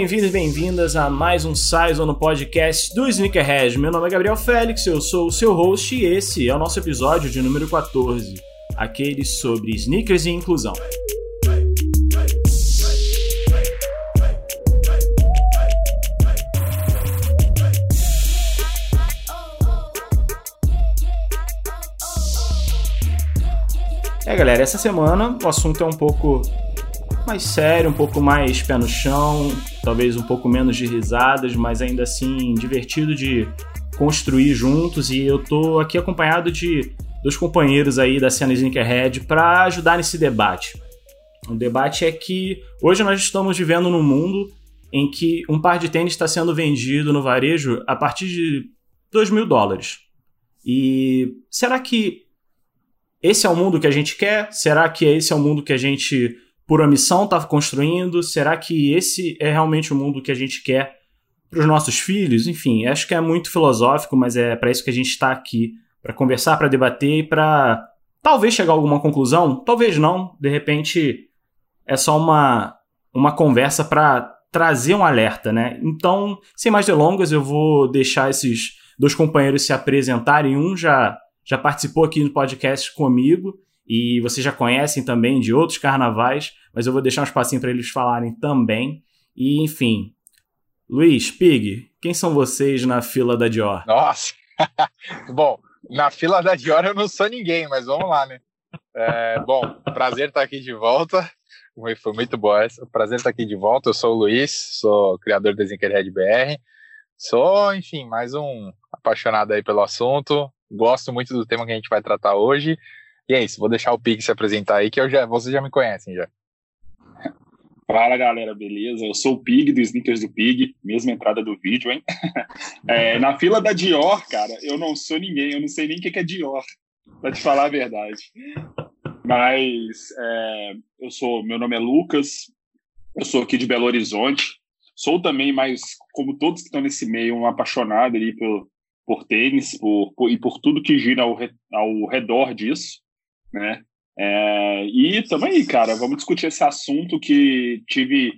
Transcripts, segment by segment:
Bem-vindos e bem-vindas a mais um Size no podcast do Sneakerhead. Meu nome é Gabriel Félix, eu sou o seu host e esse é o nosso episódio de número 14, aquele sobre sneakers e inclusão. É, galera, essa semana o assunto é um pouco mais sério, um pouco mais pé no chão, talvez um pouco menos de risadas, mas ainda assim divertido de construir juntos. E eu tô aqui acompanhado de dos companheiros aí da cena Sneakerhead para ajudar nesse debate. O debate é que hoje nós estamos vivendo num mundo em que um par de tênis está sendo vendido no varejo a partir de 2 mil dólares. E será que esse é o mundo que a gente quer? Será que esse é o mundo que a gente por omissão está construindo? Será que esse é realmente o mundo que a gente quer para os nossos filhos? Enfim, acho que é muito filosófico, mas é para isso que a gente está aqui para conversar, para debater e para talvez chegar a alguma conclusão, talvez não. De repente é só uma uma conversa para trazer um alerta, né? Então, sem mais delongas, eu vou deixar esses dois companheiros se apresentarem. Um já já participou aqui no podcast comigo e vocês já conhecem também de outros carnavais, mas eu vou deixar um espacinho para eles falarem também. E, enfim, Luiz, Pig, quem são vocês na fila da Dior? Nossa! bom, na fila da Dior eu não sou ninguém, mas vamos lá, né? É, bom, prazer estar aqui de volta. Foi muito boa essa. Prazer estar aqui de volta. Eu sou o Luiz, sou criador da Zinkerhead BR. Sou, enfim, mais um apaixonado aí pelo assunto. Gosto muito do tema que a gente vai tratar hoje. E é isso, vou deixar o Pig se apresentar aí, que eu já, vocês já me conhecem já. Fala galera, beleza? Eu sou o Pig do Sneakers do Pig, mesma entrada do vídeo, hein? É, na fila da Dior, cara, eu não sou ninguém, eu não sei nem o que é Dior, pra te falar a verdade. Mas é, eu sou, meu nome é Lucas, eu sou aqui de Belo Horizonte, sou também, mas como todos que estão nesse meio, um apaixonado ali por, por tênis por, por, e por tudo que gira ao, ao redor disso né? É, e também, cara, vamos discutir esse assunto que tive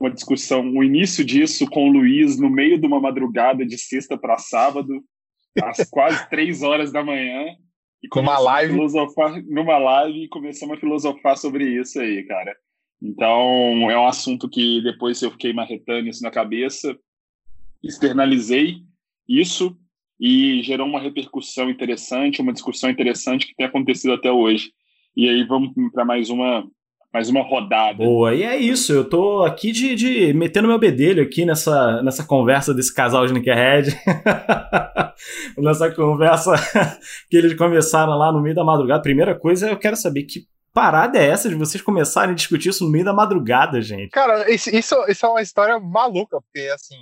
uma discussão, o início disso com o Luiz no meio de uma madrugada de sexta para sábado, às quase três horas da manhã. E com uma live. Filosofar, numa live e começamos a filosofar sobre isso aí, cara. Então, é um assunto que depois eu fiquei marretando isso na cabeça, externalizei isso e gerou uma repercussão interessante, uma discussão interessante que tem acontecido até hoje. E aí vamos para mais uma mais uma rodada. Boa, e é isso, eu tô aqui de, de metendo meu bedelho aqui nessa, nessa conversa desse casal de Nickerhead. nessa conversa que eles começaram lá no meio da madrugada. Primeira coisa, eu quero saber que parada é essa de vocês começarem a discutir isso no meio da madrugada, gente? Cara, isso, isso, isso é uma história maluca, porque assim,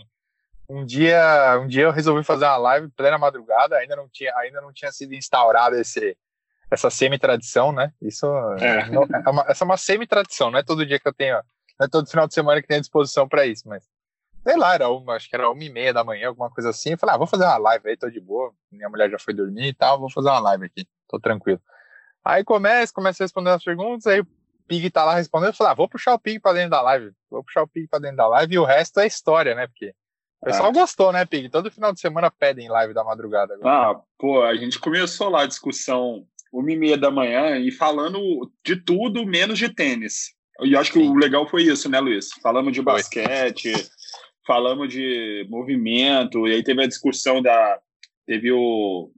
um dia, um dia eu resolvi fazer uma live plena madrugada, ainda não tinha, ainda não tinha sido instaurada esse essa semi-tradição, né? Isso é. Não, é uma, essa é uma semi-tradição, não é todo dia que eu tenho, não é todo final de semana que tenho disposição para isso, mas sei lá, era uma, acho que era uma e meia da manhã, alguma coisa assim. Eu falei, ah, vou fazer uma live aí, tô de boa. Minha mulher já foi dormir e tal, vou fazer uma live aqui, tô tranquilo. Aí começa, começa a responder as perguntas, aí o Pig tá lá respondendo, eu falei, ah, vou puxar o Pig pra dentro da live, vou puxar o Pig pra dentro da live e o resto é história, né? Porque o pessoal ah. gostou, né, Pig? Todo final de semana pedem live da madrugada. Agora. Ah, pô, a gente começou lá a discussão uma e meia da manhã e falando de tudo menos de tênis. E acho que Sim. o legal foi isso, né, Luiz? Falamos de basquete, foi. falamos de movimento, e aí teve a discussão da. Teve o,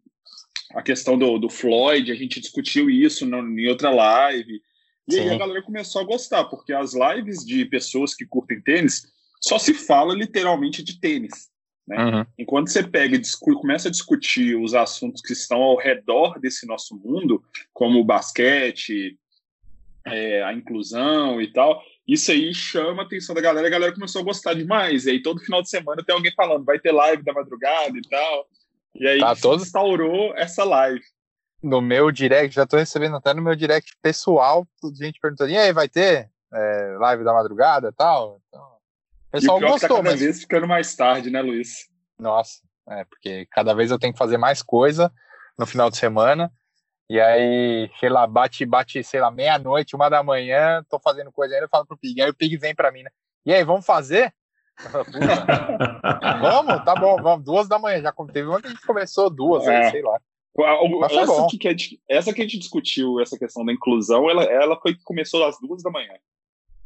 a questão do, do Floyd, a gente discutiu isso no, em outra live. E Sim. aí a galera começou a gostar, porque as lives de pessoas que curtem tênis só se fala literalmente de tênis. Né? Uhum. Enquanto você pega e começa a discutir os assuntos que estão ao redor desse nosso mundo, como o basquete, é, a inclusão e tal, isso aí chama a atenção da galera, a galera começou a gostar demais. E aí todo final de semana tem alguém falando, vai ter live da madrugada e tal. E aí tá todo... instaurou essa live. No meu direct, já estou recebendo até no meu direct pessoal, gente perguntando, e aí, vai ter é, live da madrugada e tal? Então, o pessoal e o tá gostou, tá cada mas... vez ficando mais tarde, né, Luiz? Nossa, é, porque cada vez eu tenho que fazer mais coisa no final de semana. E aí, sei lá, bate, bate, sei lá, meia-noite, uma da manhã, tô fazendo coisa ainda, eu falo pro Pig. Aí o Pig vem pra mim, né? E aí, vamos fazer? vamos, tá bom, vamos. Duas da manhã. Já teve uma que a gente começou duas, é. sei lá. Essa que, que, essa que a gente discutiu, essa questão da inclusão, ela, ela foi que começou às duas da manhã.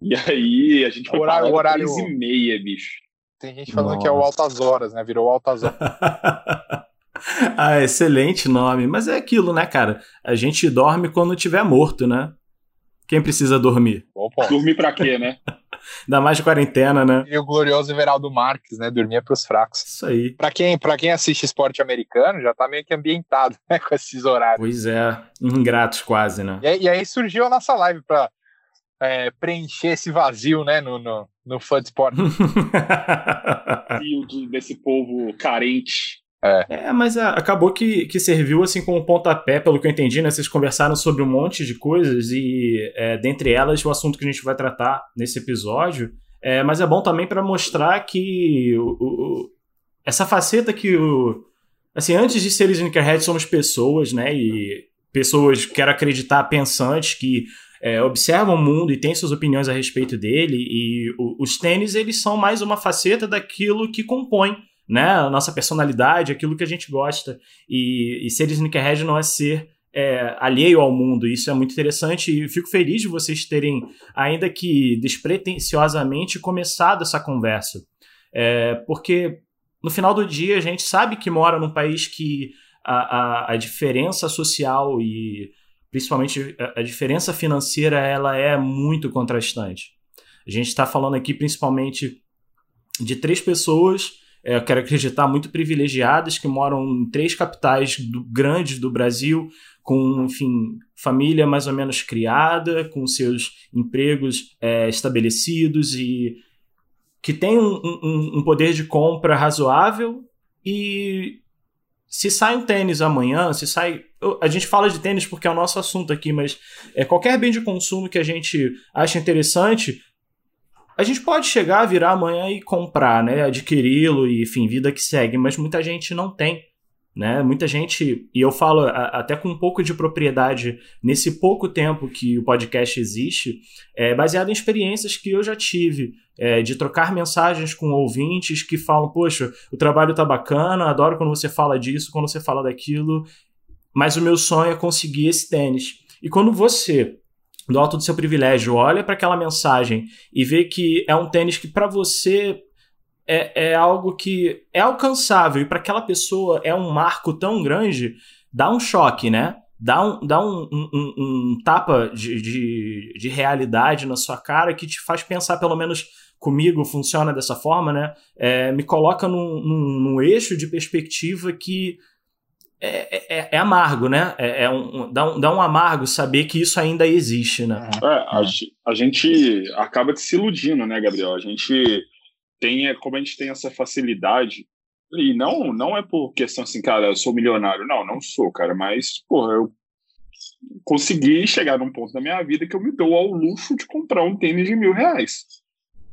E aí a gente foi horário, falar horário... três e meia, bicho. Tem gente falando Nossa. que é o Altas Horas, né? Virou Altas Horas. ah, excelente nome. Mas é aquilo, né, cara? A gente dorme quando tiver morto, né? Quem precisa dormir? Opa. Dormir pra quê, né? Ainda mais de quarentena, né? E o glorioso Everaldo Marques, né? Dormir é pros fracos. Isso aí. Pra quem, pra quem assiste esporte americano, já tá meio que ambientado, né? Com esses horários. Pois é, ingratos quase, né? E, e aí surgiu a nossa live pra é, preencher esse vazio, né? No, no, no fã de esporte. desse povo carente é. é, mas a, acabou que, que serviu assim como pontapé, pelo que eu entendi, né? Vocês conversaram sobre um monte de coisas e é, dentre elas o assunto que a gente vai tratar nesse episódio. É, mas é bom também para mostrar que o, o, essa faceta que o. Assim, antes de seres sneakerheads, somos pessoas, né? E pessoas, quero acreditar, pensantes, que é, observam o mundo e têm suas opiniões a respeito dele. E o, os tênis, eles são mais uma faceta daquilo que compõe né? A nossa personalidade, aquilo que a gente gosta. E, e ser sneakerhead não é ser é, alheio ao mundo. Isso é muito interessante e fico feliz de vocês terem, ainda que despretensiosamente, começado essa conversa. É, porque no final do dia a gente sabe que mora num país que a, a, a diferença social e principalmente a, diferença financeira ela é muito contrastante. A gente está falando aqui principalmente de três pessoas é, eu quero acreditar, muito privilegiadas, que moram em três capitais do, grandes do Brasil, com, enfim, família mais ou menos criada, com seus empregos é, estabelecidos e que tem um, um, um, poder de compra razoável e se sai um tênis amanhã, se sai. A gente fala de tênis porque é o nosso assunto aqui, mas é, qualquer bem de consumo que a gente acha interessante, a gente pode chegar, virar amanhã e comprar, né? Adquiri-lo e, enfim, vida que segue, mas muita gente não tem. Né? Muita gente, e eu falo a, até com um pouco de propriedade nesse pouco tempo que o podcast existe, é baseado em experiências que eu já tive, é, de trocar mensagens com ouvintes que falam: Poxa, o trabalho tá bacana, adoro quando você fala disso, quando você fala daquilo, mas o meu sonho é conseguir esse tênis. E quando você do alto do seu privilégio, olha para aquela mensagem e vê que é um tênis que para você é, é algo que é alcançável e para aquela pessoa é um marco tão grande, dá um choque, né? Dá um, dá um, um, um, um tapa de, de, de, realidade na sua cara que te faz pensar, pelo menos comigo funciona dessa forma, né? É, me coloca num, num, num eixo de perspectiva que é, é, é, amargo, né? É, é um, dá, um, dá um amargo saber que isso ainda existe, né? É, a, a, gente acaba se iludindo, né, Gabriel? A gente tem, é, como a gente tem essa facilidade, e não, não é por questão assim, cara, eu sou milionário. Não, não sou, cara, mas, porra, eu consegui chegar num ponto da minha vida que eu me dou ao luxo de comprar um tênis de mil reais,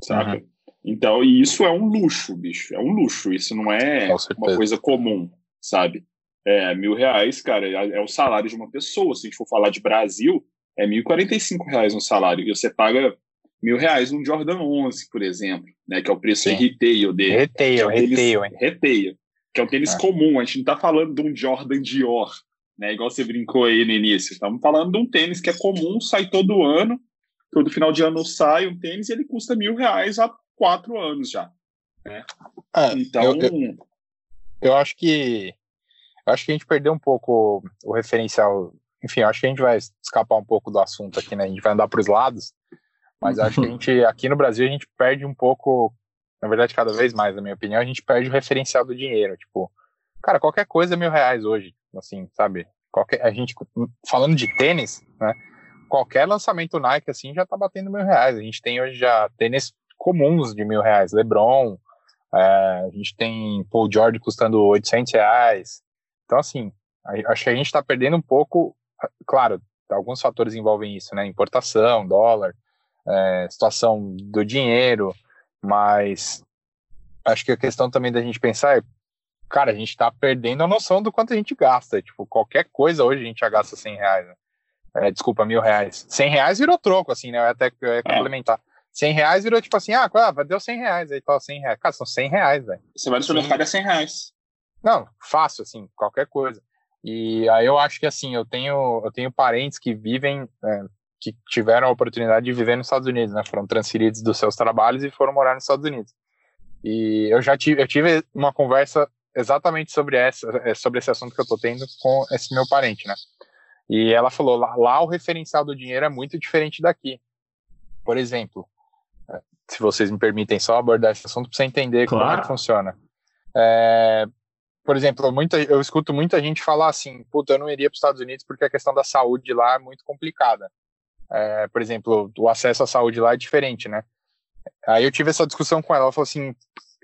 saca? Uhum. Então, e isso é um luxo, bicho, é um luxo, isso não é uma coisa comum, sabe? É, mil reais, cara, é, é o salário de uma pessoa. Se a gente for falar de Brasil, é mil e cinco reais um salário. E você paga mil reais num Jordan 11, por exemplo, né? Que é o preço Sim. retail dele. Retail, é um retail, hein? Retail. Que é um tênis ah. comum. A gente não tá falando de um Jordan Dior, né? Igual você brincou aí no início. Estamos falando de um tênis que é comum, sai todo ano. Todo final de ano sai um tênis e ele custa mil reais há quatro anos já. Né? É, então... Eu, eu, eu acho que acho que a gente perdeu um pouco o referencial. Enfim, acho que a gente vai escapar um pouco do assunto aqui, né? A gente vai andar para os lados, mas acho que a gente, aqui no Brasil, a gente perde um pouco, na verdade, cada vez mais, na minha opinião, a gente perde o referencial do dinheiro. Tipo, cara, qualquer coisa é mil reais hoje, assim, sabe? Qualquer, a gente, falando de tênis, né? Qualquer lançamento Nike, assim, já tá batendo mil reais. A gente tem hoje já tênis comuns de mil reais, LeBron, é, a gente tem Paul George custando 800 reais, então, assim, acho que a gente está perdendo um pouco, claro, alguns fatores envolvem isso, né? Importação, dólar, é, situação do dinheiro, mas acho que a questão também da gente pensar é, cara, a gente está perdendo a noção do quanto a gente gasta. Tipo, qualquer coisa hoje a gente já gasta 100 reais. Né? É, desculpa, mil reais. 100 reais virou troco, assim, né? Eu até eu ia é. complementar. 100 reais virou tipo assim, ah, deu 100 reais, aí fala 100 reais. Cara, são 100 reais, velho. Você vai no supermercado é 100 reais. Não, fácil, assim, qualquer coisa. E aí eu acho que, assim, eu tenho, eu tenho parentes que vivem, é, que tiveram a oportunidade de viver nos Estados Unidos, né? Foram transferidos dos seus trabalhos e foram morar nos Estados Unidos. E eu já tive, eu tive uma conversa exatamente sobre essa, é, sobre esse assunto que eu tô tendo com esse meu parente, né? E ela falou, lá, lá o referencial do dinheiro é muito diferente daqui. Por exemplo, é, se vocês me permitem só abordar esse assunto para você entender claro. como é que funciona. É, por exemplo, muita, eu escuto muita gente falar assim, puta, eu não iria para os Estados Unidos porque a questão da saúde lá é muito complicada. É, por exemplo, o acesso à saúde lá é diferente, né? Aí eu tive essa discussão com ela, ela falou assim,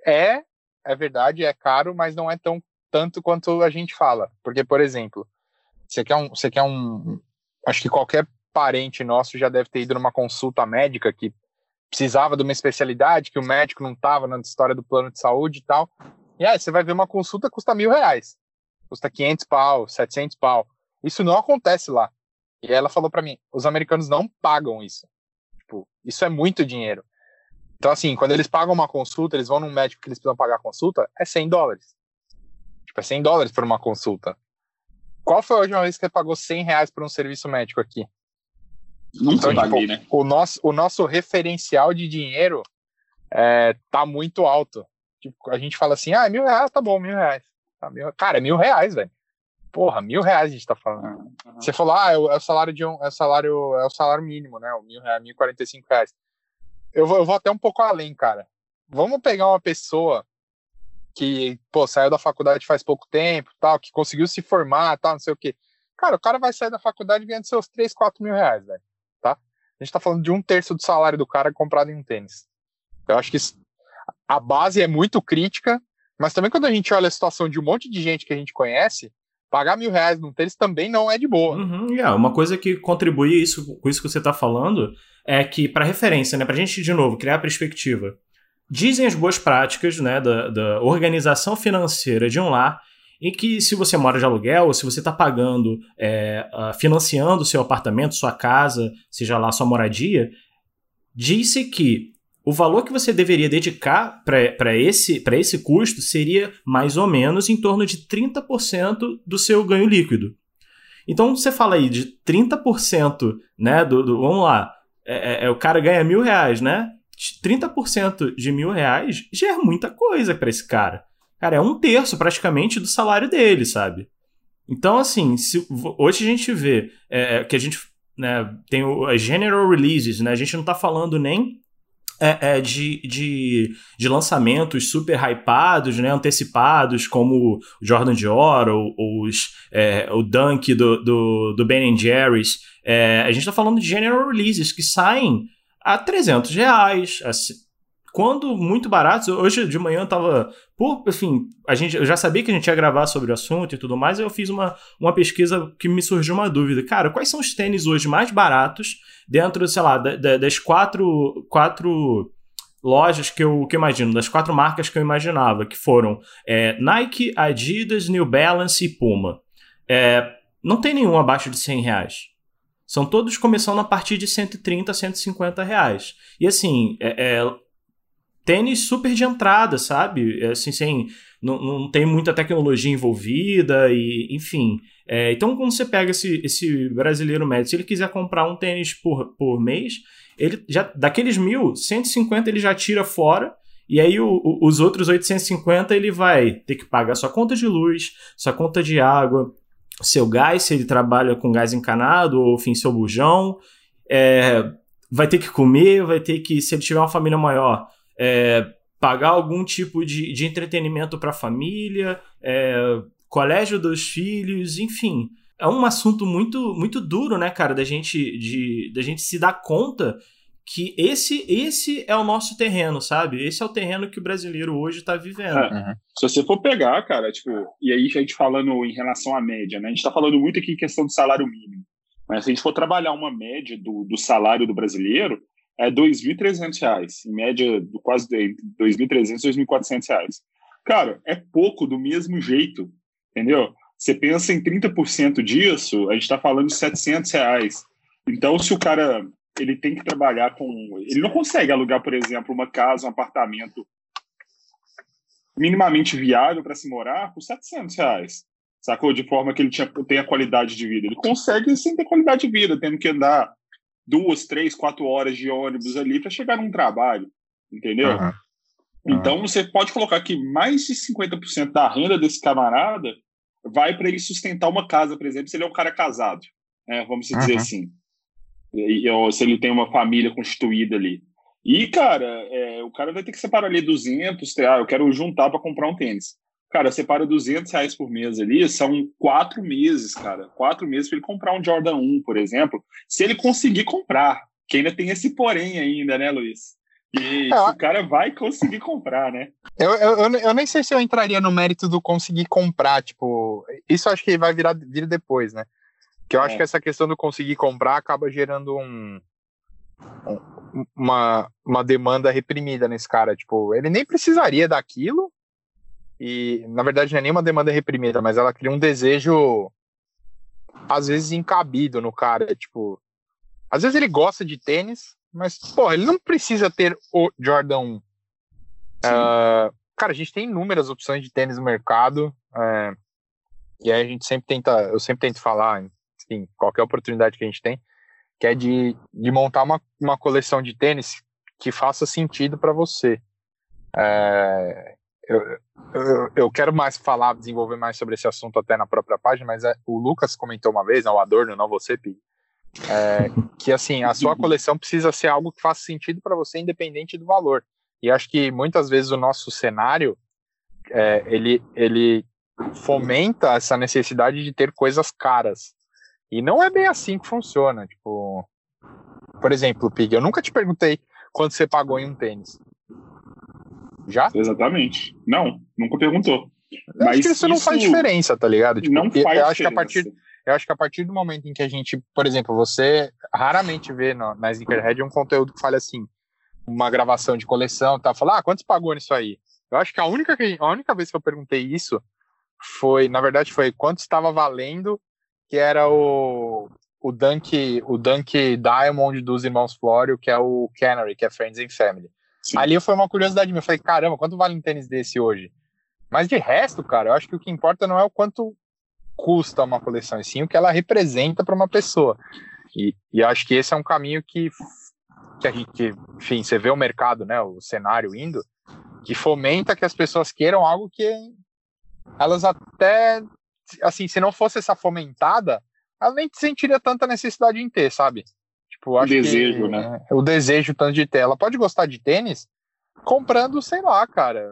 é, é verdade, é caro, mas não é tão tanto quanto a gente fala. Porque, por exemplo, você quer um, você quer um, acho que qualquer parente nosso já deve ter ido numa consulta médica que precisava de uma especialidade, que o médico não estava na história do plano de saúde e tal. E aí você vai ver uma consulta custa mil reais, custa 500 pau, 700 pau. Isso não acontece lá. E ela falou para mim, os americanos não pagam isso. Tipo, isso é muito dinheiro. Então, assim, quando eles pagam uma consulta, eles vão num médico que eles precisam pagar a consulta, é 100 dólares. Tipo, é 100 dólares por uma consulta. Qual foi a última vez que você pagou 100 reais por um serviço médico aqui? Nunca então, paguei, tipo, né? O nosso, o nosso referencial de dinheiro é, tá muito alto. Tipo, a gente fala assim, ah, mil reais, tá bom, mil reais. Tá, mil... Cara, mil reais, velho. Porra, mil reais a gente tá falando. Uhum. Você falou, ah, é o, é o, salário de um, é o salário, é o salário mínimo, né? O mil reais, mil quarenta e cinco reais. Eu vou, eu vou até um pouco além, cara. Vamos pegar uma pessoa que, pô, saiu da faculdade faz pouco tempo, tal, que conseguiu se formar, tal, não sei o quê. Cara, o cara vai sair da faculdade ganhando seus 3, 4 mil reais, velho a gente está falando de um terço do salário do cara comprado em um tênis. Eu acho que a base é muito crítica, mas também quando a gente olha a situação de um monte de gente que a gente conhece, pagar mil reais num tênis também não é de boa. Uhum, yeah, uma coisa que contribui isso, com isso que você está falando é que, para referência, né, para a gente, de novo, criar a perspectiva, dizem as boas práticas né, da, da organização financeira de um lar em que se você mora de aluguel, ou se você está pagando, é, financiando seu apartamento, sua casa, seja lá sua moradia, disse que o valor que você deveria dedicar para esse, esse custo seria mais ou menos em torno de 30% do seu ganho líquido. Então você fala aí de 30%, né? Do, do vamos lá, é, é, é o cara ganha mil reais, né? 30% de mil reais já é muita coisa para esse cara. Cara, é um terço praticamente do salário dele, sabe? Então, assim, se, hoje a gente vê é, que a gente né, tem as general releases, né? A gente não tá falando nem é, é, de, de, de, lançamentos super hypados, né, antecipados, como o Jordan Dior ou, ou os, é, o Dunk do, do, do Ben Jerry's. É, a gente está falando de general releases que saem a 300 reais, a quando muito baratos. Hoje de manhã eu tava. Por, enfim, a gente, eu já sabia que a gente ia gravar sobre o assunto e tudo mais, eu fiz uma, uma pesquisa que me surgiu uma dúvida. Cara, quais são os tênis hoje mais baratos dentro, sei lá, da, da, das quatro, quatro lojas que eu, que eu imagino, das quatro marcas que eu imaginava, que foram é, Nike, Adidas, New Balance e Puma. É, não tem nenhum abaixo de 100 reais. São todos começando a partir de 130, 150 reais. E assim, é, é tênis super de entrada, sabe? É, assim, sem, não, não tem muita tecnologia envolvida e, enfim. É, então, quando você pega esse, esse brasileiro médio, se ele quiser comprar um tênis por, por mês, ele já daqueles mil, 150 ele já tira fora. E aí o, o, os outros 850 ele vai ter que pagar sua conta de luz, sua conta de água, seu gás, se ele trabalha com gás encanado, ou enfim, seu bujão. É, vai ter que comer, vai ter que, se ele tiver uma família maior, é, pagar algum tipo de, de entretenimento para a família, é, colégio dos filhos, enfim. É um assunto muito muito duro, né, cara, da gente, de, da gente se dar conta que esse esse é o nosso terreno, sabe? Esse é o terreno que o brasileiro hoje está vivendo. É, uhum. Se você for pegar, cara, tipo, e aí a gente falando em relação à média, né? A gente está falando muito aqui em questão do salário mínimo. Mas se a gente for trabalhar uma média do, do salário do brasileiro, é R$ 2.300, em média do quase R$ 2.300 e R$ 2.400. Cara, é pouco do mesmo jeito, entendeu? Você pensa em 30% disso, a gente está falando de 700 reais. Então, se o cara ele tem que trabalhar com. Ele não consegue alugar, por exemplo, uma casa, um apartamento minimamente viável para se morar por 700 reais. Sacou? De forma que ele tinha, tenha qualidade de vida. Ele consegue sem ter qualidade de vida, tendo que andar duas, três, quatro horas de ônibus ali para chegar num trabalho. Entendeu? Uhum. Então, você pode colocar que mais de 50% da renda desse camarada vai para ele sustentar uma casa, por exemplo, se ele é um cara casado, né? vamos dizer uhum. assim. E, ou se ele tem uma família constituída ali. E, cara, é, o cara vai ter que separar ali 200, ah, eu quero juntar para comprar um tênis. Cara, separa 200 reais por mês ali, são quatro meses, cara. Quatro meses para ele comprar um Jordan 1, por exemplo, se ele conseguir comprar. Que ainda tem esse porém ainda, né, Luiz? E é, o cara vai conseguir comprar, né? Eu, eu, eu, nem sei se eu entraria no mérito do conseguir comprar, tipo, isso acho que vai virar vir depois, né? Que eu acho é. que essa questão do conseguir comprar acaba gerando um, um, uma, uma demanda reprimida nesse cara. Tipo, ele nem precisaria daquilo, e na verdade não é nem uma demanda reprimida, mas ela cria um desejo às vezes encabido no cara, tipo, às vezes ele gosta de tênis, mas, porra, ele não precisa ter o Jordan 1. Uh, ah, cara, a gente tem inúmeras opções de tênis no mercado. Uh, e aí a gente sempre tenta, eu sempre tento falar, enfim, qualquer oportunidade que a gente tem, que é de, de montar uma, uma coleção de tênis que faça sentido para você. Uh, eu, eu, eu, quero mais falar, desenvolver mais sobre esse assunto até na própria página, mas é, o Lucas comentou uma vez, não, o Adorno, não você, Pi, é, que assim, a sua coleção precisa ser algo que faça sentido para você, independente do valor. E acho que muitas vezes o nosso cenário é, ele, ele fomenta essa necessidade de ter coisas caras. E não é bem assim que funciona. Tipo, por exemplo, Pig, eu nunca te perguntei quanto você pagou em um tênis. Já? Exatamente. Não, nunca perguntou. Eu Mas acho que isso, isso, não faz diferença, tá ligado? Tipo, não faz eu acho que a partir eu acho que a partir do momento em que a gente, por exemplo, você raramente vê no, na Sneakerhead um conteúdo que fale assim, uma gravação de coleção, tá? Falar, ah, quantos pagou nisso aí? Eu acho que a única, a única vez que eu perguntei isso foi, na verdade, foi quanto estava valendo, que era o, o Dunk, o Dunk Diamond dos irmãos Florio, que é o Canary, que é Friends and Family. Sim. Ali foi uma curiosidade minha. Eu falei, caramba, quanto vale um tênis desse hoje? Mas de resto, cara, eu acho que o que importa não é o quanto custa uma coleção, e sim o que ela representa para uma pessoa. E, e acho que esse é um caminho que, que a gente, enfim, você vê o mercado, né, o cenário indo, que fomenta que as pessoas queiram algo que elas até, assim, se não fosse essa fomentada, ela nem sentiria tanta necessidade em ter, sabe? Tipo, acho o desejo, que, né? O desejo tanto de ter. Ela pode gostar de tênis comprando, sei lá, cara,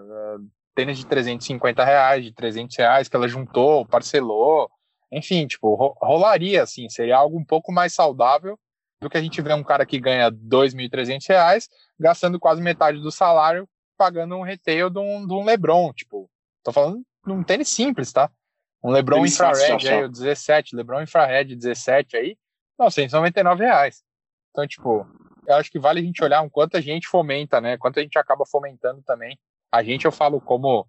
tênis de 350 reais, de 300 reais que ela juntou, parcelou, enfim, tipo, rolaria assim, seria algo um pouco mais saudável do que a gente vê um cara que ganha 2.300 reais gastando quase metade do salário pagando um retail de um, de um LeBron, tipo, tô falando de um tênis simples, tá? Um LeBron tênis infrared aí, o 17, LeBron infrared 17 aí, 999 reais. Então, tipo, eu acho que vale a gente olhar o quanto a gente fomenta, né? Quanto a gente acaba fomentando também a gente eu falo como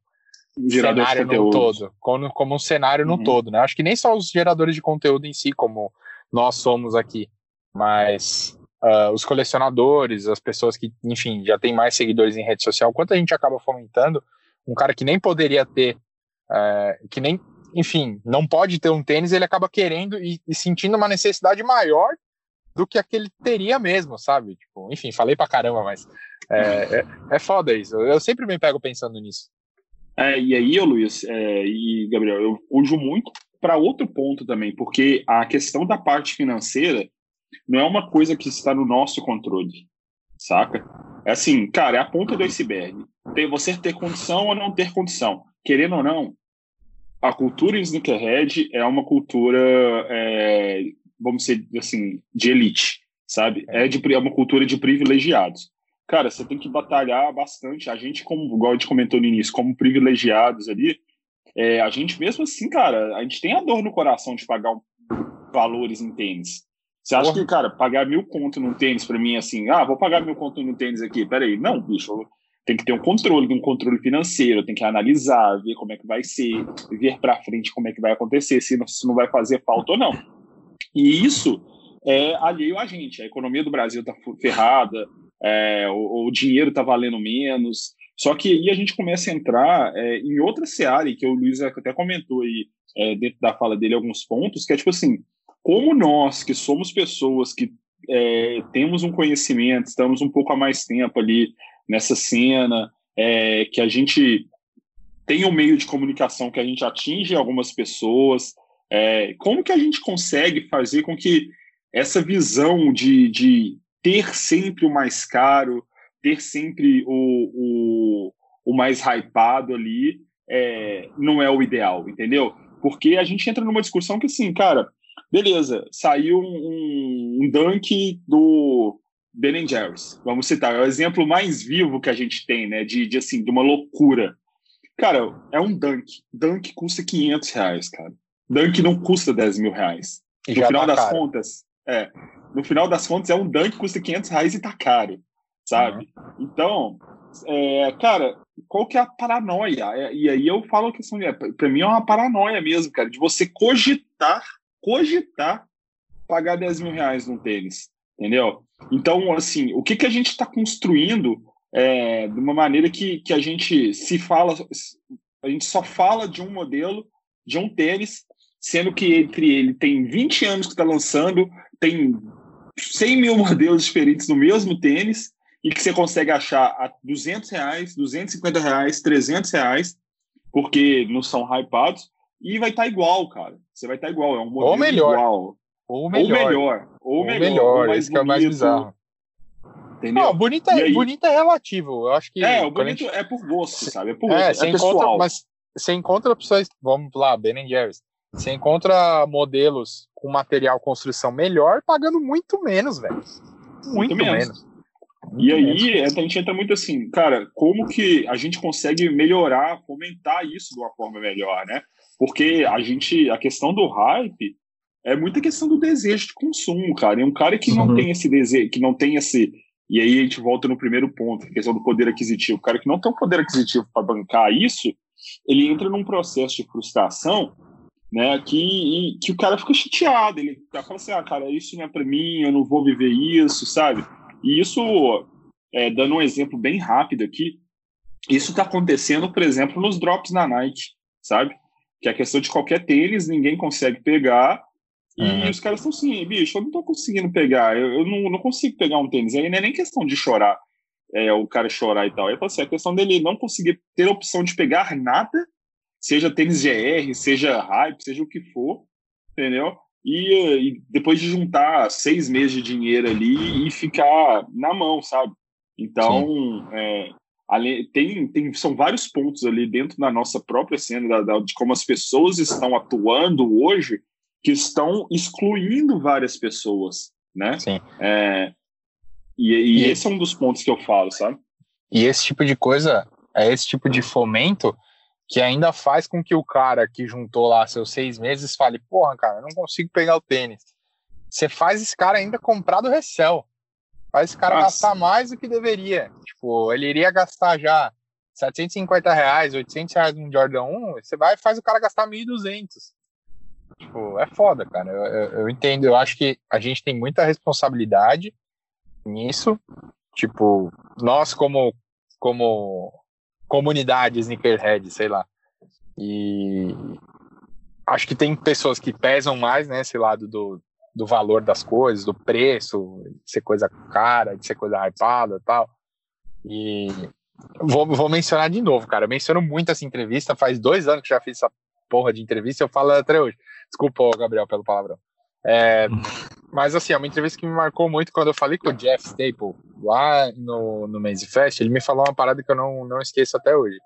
Gerador cenário no todo, como, como um cenário uhum. no todo, né? Acho que nem só os geradores de conteúdo em si, como nós somos aqui, mas uh, os colecionadores, as pessoas que, enfim, já tem mais seguidores em rede social, quanto a gente acaba fomentando um cara que nem poderia ter, uh, que nem, enfim, não pode ter um tênis, ele acaba querendo e, e sentindo uma necessidade maior do que aquele teria mesmo, sabe? Tipo, enfim, falei pra caramba, mas é, é, é foda isso. Eu sempre me pego pensando nisso. É, e aí, Luiz é, e Gabriel, eu uso muito para outro ponto também, porque a questão da parte financeira não é uma coisa que está no nosso controle, saca? É assim, cara, é a ponta do iceberg. Tem você ter condição ou não ter condição. Querendo ou não, a cultura sneakerhead é uma cultura, é, vamos dizer assim, de elite, sabe? É, de, é uma cultura de privilegiados cara, você tem que batalhar bastante. A gente, como igual a gente comentou no início, como privilegiados ali, é, a gente mesmo assim, cara, a gente tem a dor no coração de pagar um, valores em tênis. Você acha Porra. que, cara, pagar mil conto num tênis para mim, assim, ah, vou pagar mil conto num tênis aqui, peraí. Não, bicho, tem que ter um controle, um controle financeiro, tem que analisar, ver como é que vai ser, ver para frente como é que vai acontecer, se não, se não vai fazer falta ou não. E isso é alheio a gente. A economia do Brasil está ferrada, é, o, o, dinheiro está valendo menos. Só que aí a gente começa a entrar é, em outra seara, que o Luiz até comentou aí é, dentro da fala dele alguns pontos, que é tipo assim, como nós que somos pessoas que é, temos um conhecimento, estamos um pouco há mais tempo ali nessa cena, é, que a gente tem um meio de comunicação que a gente atinge algumas pessoas, é, como que a gente consegue fazer com que essa visão de, de ter sempre o mais caro, ter sempre o, o, o mais hypado ali, é, não é o ideal, entendeu? Porque a gente entra numa discussão que, assim, cara, beleza, saiu um, um dunk do Ben Jerry's, vamos citar, é o exemplo mais vivo que a gente tem, né, de, de assim, de uma loucura. Cara, é um dunk. Dunk custa 500 reais, cara. Dunk não custa 10 mil reais. No final tá das caro. contas, é. No final das contas, é um dunk que custa 500 reais e tá caro, sabe? Uhum. Então, é, cara, qual que é a paranoia? É, e aí eu falo a questão de. Pra mim é uma paranoia mesmo, cara, de você cogitar, cogitar pagar 10 mil reais num tênis, entendeu? Então, assim, o que, que a gente está construindo é, de uma maneira que, que a gente se fala, a gente só fala de um modelo, de um tênis, sendo que entre ele tem 20 anos que está lançando, tem 100 mil modelos diferentes no mesmo tênis e que você consegue achar a 200 reais, 250 reais, 300 reais, porque não são hypados, e vai estar tá igual, cara. Você vai estar tá igual, é um modelo ou melhor. igual. Ou melhor. Ou melhor. Ou, ou melhor. melhor. mais que é mais bizarro. Entendeu? Não, bonito é, aí, bonito é relativo. Eu acho que. É, o bonito gente... é por gosto, sabe? É por é, gosto. É, pessoal. Encontra, mas você encontra opções. Vamos lá, Ben Jerry's. Você encontra modelos com material construção melhor pagando muito menos, velho. Muito, muito menos. menos. Muito e aí menos. a gente entra muito assim, cara, como que a gente consegue melhorar, fomentar isso de uma forma melhor, né? Porque a gente, a questão do hype é muita questão do desejo de consumo, cara. E um cara que não uhum. tem esse desejo, que não tem esse. E aí a gente volta no primeiro ponto, a questão do poder aquisitivo. O cara que não tem o poder aquisitivo para bancar isso, ele entra num processo de frustração né? Que, que o cara fica chateado, ele fala assim, ah, cara, isso não é para mim, eu não vou viver isso, sabe? E isso, é, dando um exemplo bem rápido aqui, isso está acontecendo, por exemplo, nos drops na Nike, sabe? Que é a questão de qualquer tênis, ninguém consegue pegar, e uhum. os caras estão assim, bicho, eu não tô conseguindo pegar, eu, eu não, não, consigo pegar um tênis. Aí não é nem questão de chorar, é, o cara chorar e tal. Aí assim, a questão dele não conseguir ter a opção de pegar nada seja tênis GR, seja hype, seja o que for, entendeu? E, e, depois de juntar seis meses de dinheiro ali e ficar na mão, sabe? Então, é, tem, tem, são vários pontos ali dentro da nossa própria cena, da, da, de como as pessoas estão atuando hoje, que estão excluindo várias pessoas, né? Sim. É, e, e, e esse é um dos pontos que eu falo, sabe? E esse tipo de coisa, é esse tipo de fomento que ainda faz com que o cara que juntou lá seus seis meses fale, porra, cara, não consigo pegar o tênis. Você faz esse cara ainda comprar do Recel. Faz esse cara Nossa. gastar mais do que deveria. Tipo, ele iria gastar já 750 reais, 800 reais num Jordan 1, você vai e faz o cara gastar 1.200. Tipo, é foda, cara. Eu, eu, eu entendo, eu acho que a gente tem muita responsabilidade nisso. Tipo, nós como, como comunidade sneakerhead, sei lá. E acho que tem pessoas que pesam mais, né, lado do, do valor das coisas, do preço, de ser coisa cara, de ser coisa hypada tal. E vou, vou mencionar de novo, cara. Eu menciono muito essa entrevista, faz dois anos que já fiz essa porra de entrevista, eu falo até hoje. Desculpa, Gabriel, pelo palavrão. É, mas assim, é uma entrevista que me marcou muito quando eu falei com o Jeff Staple lá no, no Maze Fest, ele me falou uma parada que eu não, não esqueço até hoje,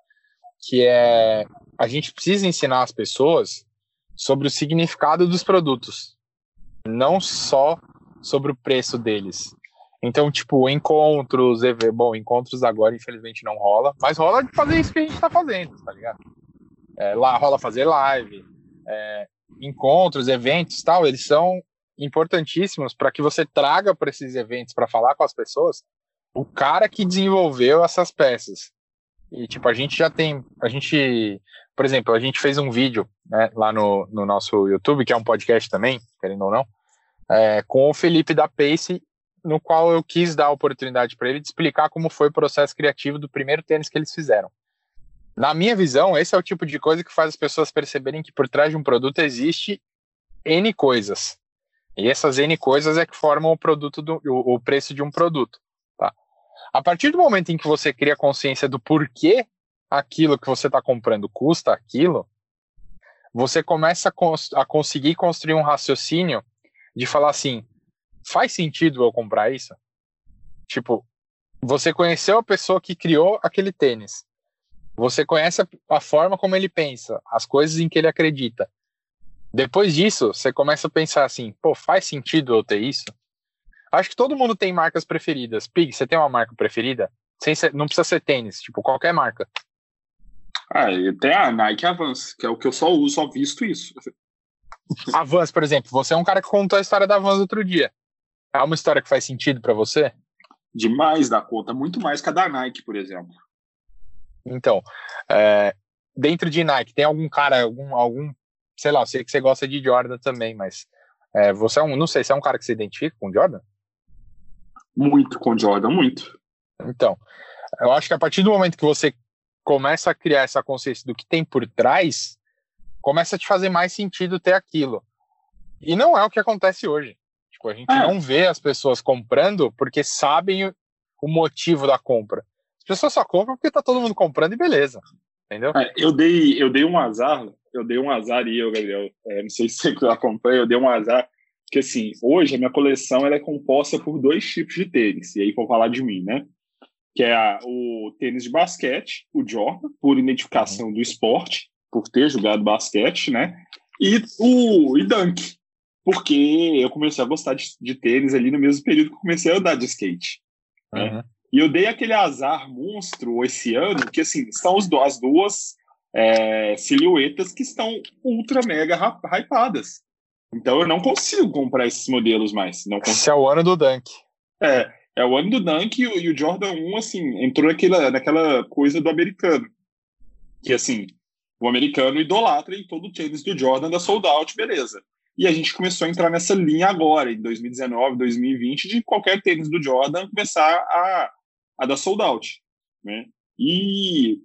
que é a gente precisa ensinar as pessoas sobre o significado dos produtos, não só sobre o preço deles. Então, tipo, encontros, bom, encontros agora infelizmente não rola, mas rola de fazer isso que a gente tá fazendo, tá ligado? É, lá rola fazer live, é, encontros, eventos, tal, eles são importantíssimos para que você traga para esses eventos para falar com as pessoas o cara que desenvolveu essas peças. E tipo, a gente já tem, a gente, por exemplo, a gente fez um vídeo né, lá no, no nosso YouTube, que é um podcast também, querendo ou não, é, com o Felipe da Pace, no qual eu quis dar a oportunidade para ele de explicar como foi o processo criativo do primeiro tênis que eles fizeram. Na minha visão, esse é o tipo de coisa que faz as pessoas perceberem que por trás de um produto existe N coisas. E essas N coisas é que formam o produto do, o, o preço de um produto. Tá? A partir do momento em que você cria consciência do porquê aquilo que você está comprando custa aquilo, você começa a, cons a conseguir construir um raciocínio de falar assim: faz sentido eu comprar isso? Tipo, você conheceu a pessoa que criou aquele tênis. Você conhece a, a, forma como ele pensa, as coisas em que ele acredita. Depois disso, você começa a pensar assim: pô, faz sentido eu ter isso? Acho que todo mundo tem marcas preferidas. Pig, você tem uma marca preferida? Sem ser, não precisa ser tênis, tipo, qualquer marca. Ah, tem a Nike Avance, que é o que eu só uso, só visto isso. A Vans, por exemplo, você é um cara que contou a história da Vans outro dia. É uma história que faz sentido para você? Demais da conta, muito mais que a da Nike, por exemplo. Então, é, dentro de Nike, tem algum cara, algum, algum, sei lá, eu sei que você gosta de Jordan também, mas é, você é um, não sei, você é um cara que se identifica com Jordan? Muito com Jordan, muito. Então, eu acho que a partir do momento que você começa a criar essa consciência do que tem por trás, começa a te fazer mais sentido ter aquilo. E não é o que acontece hoje. Tipo, a gente é. não vê as pessoas comprando porque sabem o motivo da compra. As pessoas só compram porque tá todo mundo comprando e beleza. Entendeu? É, eu, dei, eu dei um azar, eu dei um azar e eu, Gabriel, é, não sei se você acompanha, eu dei um azar, que assim, hoje a minha coleção ela é composta por dois tipos de tênis, e aí vou falar de mim, né? Que é a, o tênis de basquete, o Jordan, por identificação do esporte, por ter jogado basquete, né? E o e Dunk, porque eu comecei a gostar de, de tênis ali no mesmo período que comecei a andar de skate. Né? Uhum. E eu dei aquele azar monstro esse ano, que assim, são os, as duas é, silhuetas que estão ultra mega hypadas. Então eu não consigo comprar esses modelos mais. Não consigo. Esse é o ano do Dunk. É, é o ano do Dunk e o, e o Jordan 1, assim, entrou naquela, naquela coisa do americano. Que assim, o americano idolatra em todo o tênis do Jordan da sold out, beleza. E a gente começou a entrar nessa linha agora, em 2019, 2020, de qualquer tênis do Jordan começar a, a dar sold out. Né? E,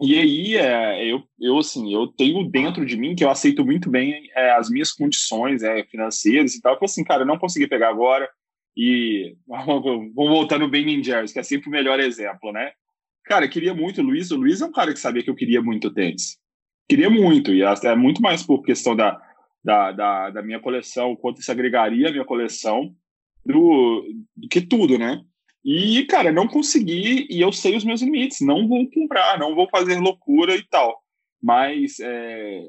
e aí, é, eu, eu, assim, eu tenho dentro de mim que eu aceito muito bem é, as minhas condições é, financeiras e tal. Eu assim, cara, eu não consegui pegar agora. E vamos voltar no Ben Ninjas, que é sempre o melhor exemplo, né? Cara, queria muito o Luiz. O Luiz é um cara que sabia que eu queria muito tênis. Queria muito, e é muito mais por questão da, da, da, da minha coleção, quanto isso agregaria a minha coleção, do, do que tudo, né? E, cara, não consegui, e eu sei os meus limites. Não vou comprar, não vou fazer loucura e tal. Mas, é,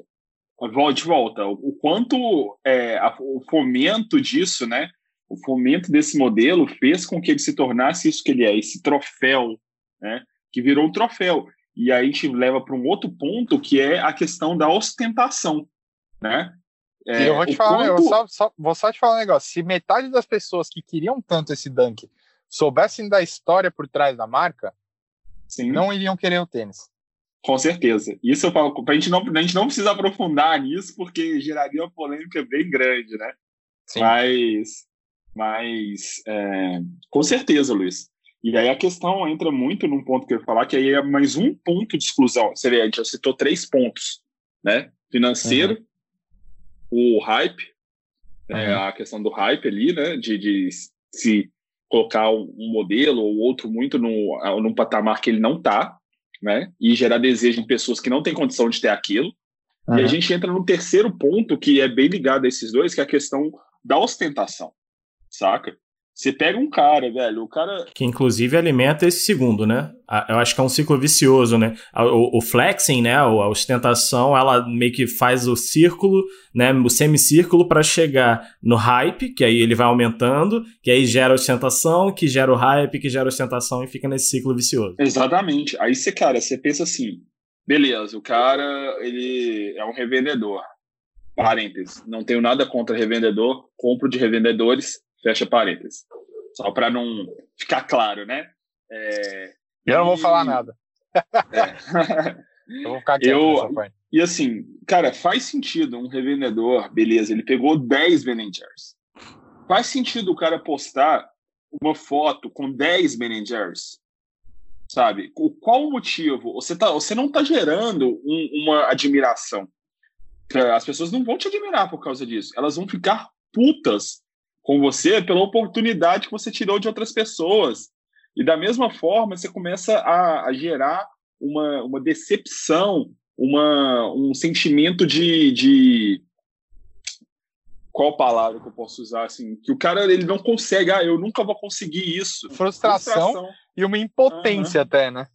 de volta, o, quanto é, a, o fomento disso, né? O fomento desse modelo fez com que ele se tornasse isso que ele é, esse troféu, né? que virou um troféu. E aí a gente leva para um outro ponto que é a questão da ostentação, né? É, eu vou te falar, quanto... eu só, só, vou só te falar um negócio. Se metade das pessoas que queriam tanto esse dunk soubessem da história por trás da marca, Sim. não iriam querer o tênis. Com certeza. Isso eu falo, a gente, não, a gente não precisa aprofundar nisso, porque geraria uma polêmica bem grande, né? Sim. Mas, mas é, com certeza, Luiz. E aí a questão entra muito num ponto que eu ia falar, que aí é mais um ponto de exclusão. Você vê, a gente já citou três pontos, né? Financeiro, uhum. o hype, é, uhum. é, a questão do hype ali, né? De, de se colocar um modelo ou outro muito no, num patamar que ele não está, né? E gerar desejo em pessoas que não têm condição de ter aquilo. Uhum. E a gente entra no terceiro ponto, que é bem ligado a esses dois, que é a questão da ostentação, saca? Você pega um cara, velho, o cara. Que inclusive alimenta esse segundo, né? Eu acho que é um ciclo vicioso, né? O, o flexing, né? A ostentação, ela meio que faz o círculo, né? O semicírculo para chegar no hype, que aí ele vai aumentando, que aí gera ostentação, que gera o hype, que gera ostentação e fica nesse ciclo vicioso. Exatamente. Aí você, cara, você pensa assim: beleza, o cara, ele é um revendedor. Parênteses. Não tenho nada contra revendedor, compro de revendedores Fecha parênteses. Só para não ficar claro, né? É, eu não vou falar nada. É. eu vou ficar quieto eu, E assim, cara, faz sentido um revendedor, beleza, ele pegou 10 Ben faz sentido o cara postar uma foto com 10 Ben Jerry's? Sabe? O, qual o motivo? Você, tá, você não está gerando um, uma admiração. As pessoas não vão te admirar por causa disso. Elas vão ficar putas com você pela oportunidade que você tirou de outras pessoas. E da mesma forma, você começa a, a gerar uma, uma decepção, uma, um sentimento de, de qual palavra que eu posso usar assim que o cara ele não consegue ah eu nunca vou conseguir isso frustração, frustração. e uma impotência uhum. até né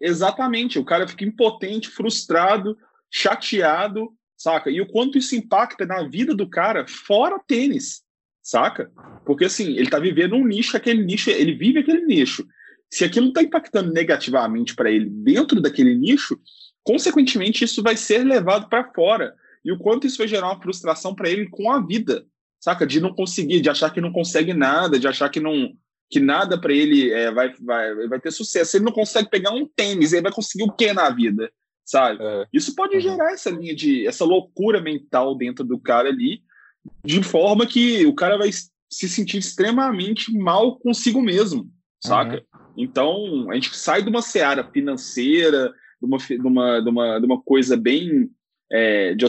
exatamente o cara fica impotente frustrado chateado saca e o quanto isso impacta na vida do cara fora tênis saca porque assim ele tá vivendo um nicho aquele nicho ele vive aquele nicho se aquilo tá impactando negativamente para ele dentro daquele nicho consequentemente isso vai ser levado para fora e o quanto isso vai gerar uma frustração para ele com a vida, saca? De não conseguir, de achar que não consegue nada, de achar que não que nada para ele é, vai, vai, vai ter sucesso. Ele não consegue pegar um tênis, ele vai conseguir o que na vida, sabe? É. Isso pode uhum. gerar essa linha de essa loucura mental dentro do cara ali, de forma que o cara vai se sentir extremamente mal consigo mesmo, saca? Uhum. Então, a gente sai de uma seara financeira, de uma, de uma, de uma, de uma coisa bem é, de,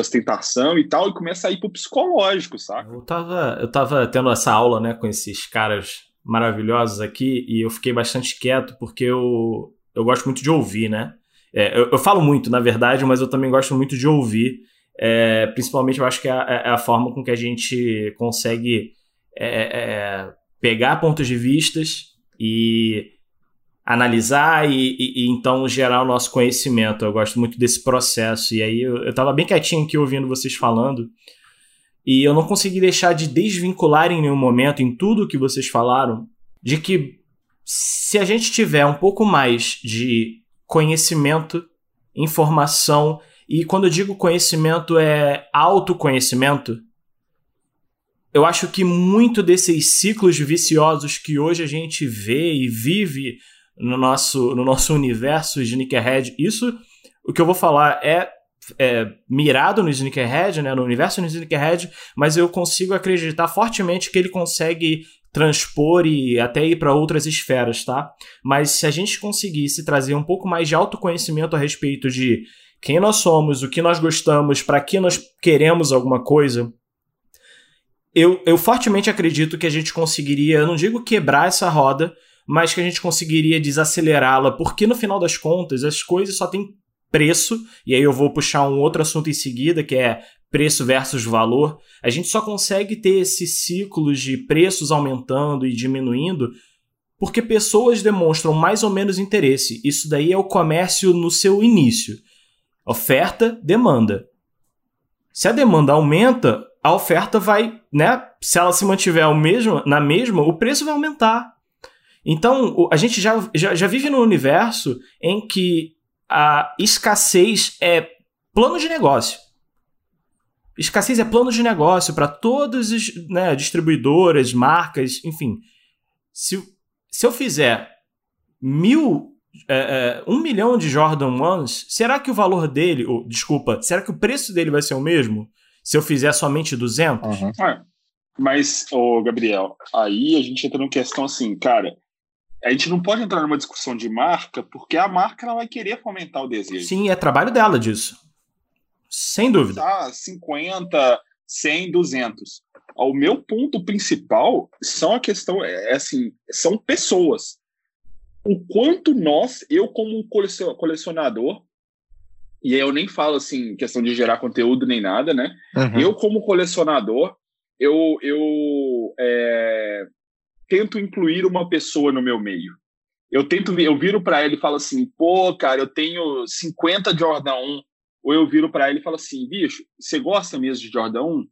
ostentação e tal, e começa a ir pro psicológico, saca? Eu tava, eu tava tendo essa aula, né, com esses caras maravilhosos aqui, e eu fiquei bastante quieto, porque eu, eu gosto muito de ouvir, né? É, eu, eu, falo muito, na verdade, mas eu também gosto muito de ouvir. É, principalmente eu acho que é a, é a, forma com que a gente consegue é, é, pegar pontos de vistas e analisar e, e, e, então gerar o nosso conhecimento. Eu gosto muito desse processo. E aí eu, eu tava bem quietinho aqui ouvindo vocês falando. E eu não consegui deixar de desvincular em nenhum momento, em tudo que vocês falaram, de que se a gente tiver um pouco mais de conhecimento, informação, e quando eu digo conhecimento é autoconhecimento, eu acho que muito desses ciclos viciosos que hoje a gente vê e vive no nosso, no nosso universo sneakerhead. Isso, o que eu vou falar é, é mirado no sneakerhead, né, no universo no sneakerhead, mas eu consigo acreditar fortemente que ele consegue transpor e até ir para outras esferas, tá? Mas se a gente conseguisse trazer um pouco mais de autoconhecimento a respeito de quem nós somos, o que nós gostamos, para que nós queremos alguma coisa, eu, eu fortemente acredito que a gente conseguiria, eu não digo quebrar essa roda, mas que a gente conseguiria desacelerá-la, porque no final das contas as coisas só têm preço, e aí eu vou puxar um outro assunto em seguida, que é preço versus valor. A gente só consegue ter esses ciclos de preços aumentando e diminuindo porque pessoas demonstram mais ou menos interesse. Isso daí é o comércio no seu início. Oferta, demanda. Se a demanda aumenta, a oferta vai, né? Se ela se mantiver ao mesmo, na mesma, o preço vai aumentar. Então, a gente já, já, já vive num universo em que a escassez é plano de negócio. Escassez é plano de negócio para todas as né, distribuidoras, marcas, enfim. Se, se eu fizer mil, é, é, um milhão de Jordan Ones, será que o valor dele, ou, desculpa, será que o preço dele vai ser o mesmo se eu fizer somente 200? Uhum. É, mas, ô Gabriel, aí a gente entra numa questão assim, cara, a gente não pode entrar numa discussão de marca, porque a marca ela vai querer fomentar o desejo. Sim, é trabalho dela disso. Sem dúvida. Ah, 50, 100, 200. O meu ponto principal são a questão, é, é assim, são pessoas. O quanto nós, eu como colecionador, e aí eu nem falo assim, questão de gerar conteúdo nem nada, né? Uhum. Eu como colecionador, eu, eu é, tento incluir uma pessoa no meu meio. Eu tento, eu viro para ele e falo assim, pô, cara, eu tenho 50 Jordan 1. Ou eu viro para ele e falo assim, bicho, você gosta mesmo de Jordan 1?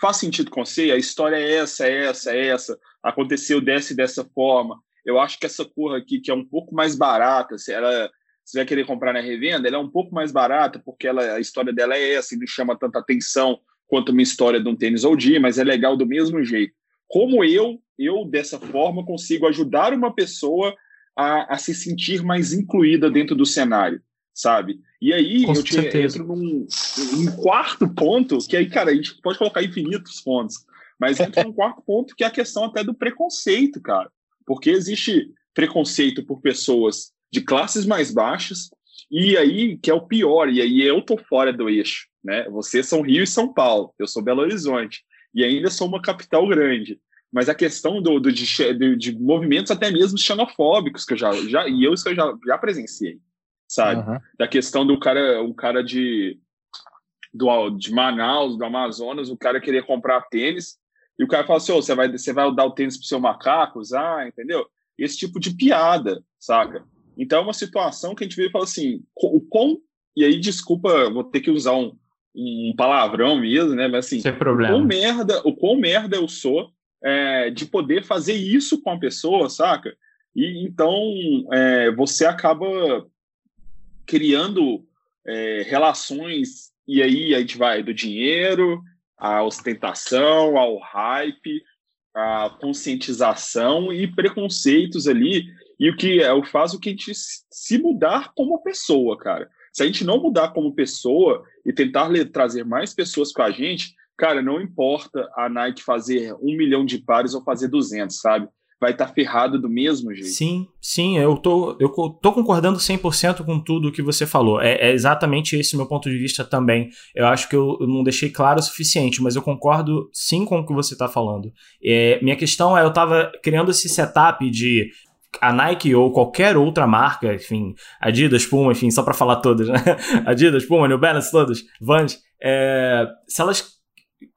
Faz sentido com você? A história é essa, é essa, é essa. Aconteceu dessa e dessa forma. Eu acho que essa cor aqui, que é um pouco mais barata, se ela você vai querer comprar na revenda, ela é um pouco mais barata, porque ela, a história dela é essa e não chama tanta atenção quanto uma história de um tênis OG, mas é legal do mesmo jeito como eu, eu dessa forma, consigo ajudar uma pessoa a, a se sentir mais incluída dentro do cenário, sabe? E aí Com eu te, entro num, num quarto ponto, que aí, cara, a gente pode colocar infinitos pontos, Mas entra um quarto ponto que é a questão até do preconceito, cara. Porque existe preconceito por pessoas de classes mais baixas, e aí que é o pior, e aí eu tô fora do eixo, né? Vocês são Rio e São Paulo, eu sou Belo Horizonte, e ainda sou uma capital grande. Mas a questão do, do de, de, de, movimentos até mesmo xenofóbicos que eu já, já e eu eu já, já presenciei, sabe? Uhum. Da questão do cara, um cara de do, de Manaus, do Amazonas, o cara queria comprar tênis e o cara fala assim: oh, você vai você vai dar o tênis pro seu macaco usar, entendeu? Esse tipo de piada, saca? Então é uma situação que a gente vê e fala assim: o quão e aí desculpa, vou ter que usar um, um palavrão mesmo, né? Mas assim, Sem problema. o quão merda, o quão merda eu sou é, de poder fazer isso com a pessoa, saca? E então é, você acaba criando é, relações, e aí a gente vai do dinheiro, à ostentação, ao hype, à conscientização e preconceitos ali, e o que é o faz o que a gente se mudar como pessoa, cara. Se a gente não mudar como pessoa e tentar trazer mais pessoas com a gente, cara, não importa a Nike fazer um milhão de pares ou fazer 200, sabe? Vai estar tá ferrado do mesmo jeito. Sim, sim, eu tô, eu tô concordando 100% com tudo que você falou. É, é, exatamente esse meu ponto de vista também. Eu acho que eu, eu não deixei claro o suficiente, mas eu concordo sim com o que você está falando. É, minha questão é, eu estava criando esse setup de a Nike ou qualquer outra marca, enfim, Adidas, Puma, enfim, só para falar todas, né? Adidas, Puma, New Balance, todas, Vans, é, se elas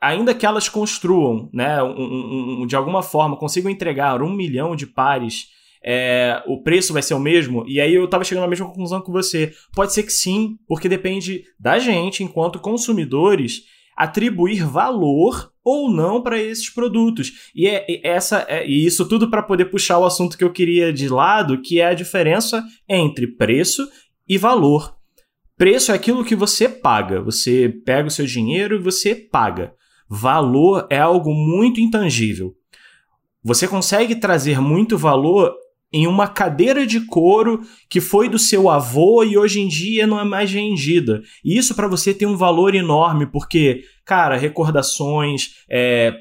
ainda que elas construam, né, um, um, de alguma forma, consigam entregar um milhão de pares, é, o preço vai ser o mesmo? E aí eu tava chegando à mesma conclusão que você. Pode ser que sim, porque depende da gente, enquanto consumidores, atribuir valor ou não para esses produtos. E é, é essa é, e isso tudo para poder puxar o assunto que eu queria de lado, que é a diferença entre preço e valor. Preço é aquilo que você paga. Você pega o seu dinheiro e você paga. Valor é algo muito intangível. Você consegue trazer muito valor em uma cadeira de couro que foi do seu avô e hoje em dia não é mais vendida. E isso para você tem um valor enorme, porque, cara, recordações, é,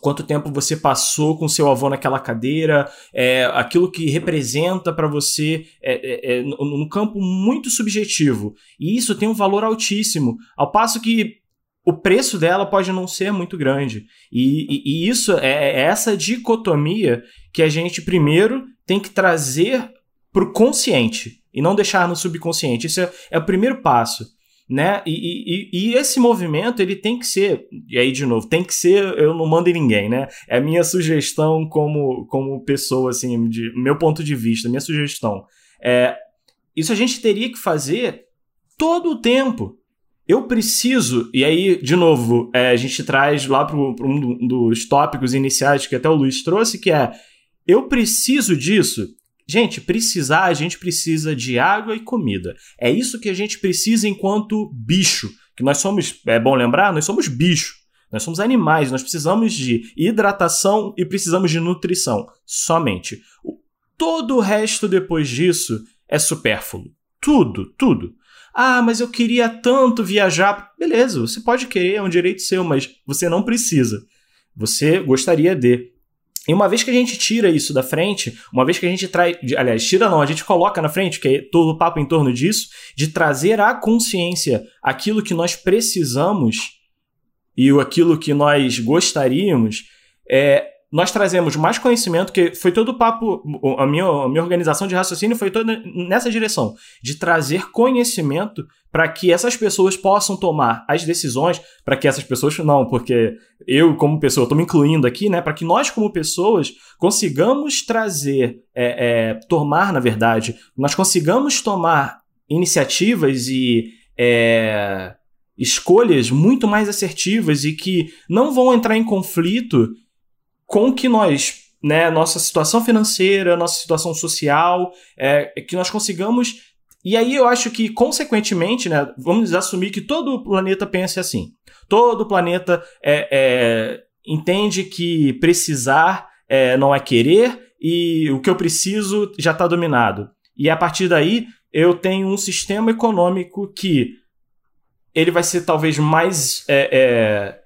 quanto tempo você passou com seu avô naquela cadeira, é, aquilo que representa para você é, é, é num campo muito subjetivo. E isso tem um valor altíssimo. Ao passo que o preço dela pode não ser muito grande. E, e, e isso é, é essa dicotomia que a gente primeiro tem que trazer para o consciente e não deixar no subconsciente. Isso é, é o primeiro passo né? E, e, e, esse movimento ele tem que ser, e aí de novo, tem que ser, eu não mando em ninguém, né? É a minha sugestão como, como pessoa, assim, de meu ponto de vista, minha sugestão. É, isso a gente teria que fazer todo o tempo. Eu preciso, e aí, de novo, é, a gente traz lá para um dos tópicos iniciais que até o Luiz trouxe, que é eu preciso disso Gente, precisar, a gente precisa de água e comida. É isso que a gente precisa enquanto bicho. Que nós somos, é bom lembrar, nós somos bicho. Nós somos animais, nós precisamos de hidratação e precisamos de nutrição. Somente. Todo o resto depois disso é supérfluo. Tudo, tudo. Ah, mas eu queria tanto viajar. Beleza, você pode querer, é um direito seu, mas você não precisa. Você gostaria de. E uma vez que a gente tira isso da frente, uma vez que a gente traz. Aliás, tira não, a gente coloca na frente, que é todo o papo em torno disso, de trazer à consciência aquilo que nós precisamos e aquilo que nós gostaríamos, é, nós trazemos mais conhecimento, que foi todo o papo, a minha, a minha organização de raciocínio foi toda nessa direção, de trazer conhecimento para que essas pessoas possam tomar as decisões, para que essas pessoas, não, porque eu como pessoa, estou me incluindo aqui, né, para que nós como pessoas consigamos trazer, é, é, tomar, na verdade, nós consigamos tomar iniciativas e é, escolhas muito mais assertivas e que não vão entrar em conflito com que nós, né, nossa situação financeira, nossa situação social, é, que nós consigamos. E aí eu acho que, consequentemente, né, vamos assumir que todo o planeta pense assim. Todo o planeta é, é, entende que precisar é, não é querer e o que eu preciso já está dominado. E a partir daí eu tenho um sistema econômico que ele vai ser talvez mais é, é,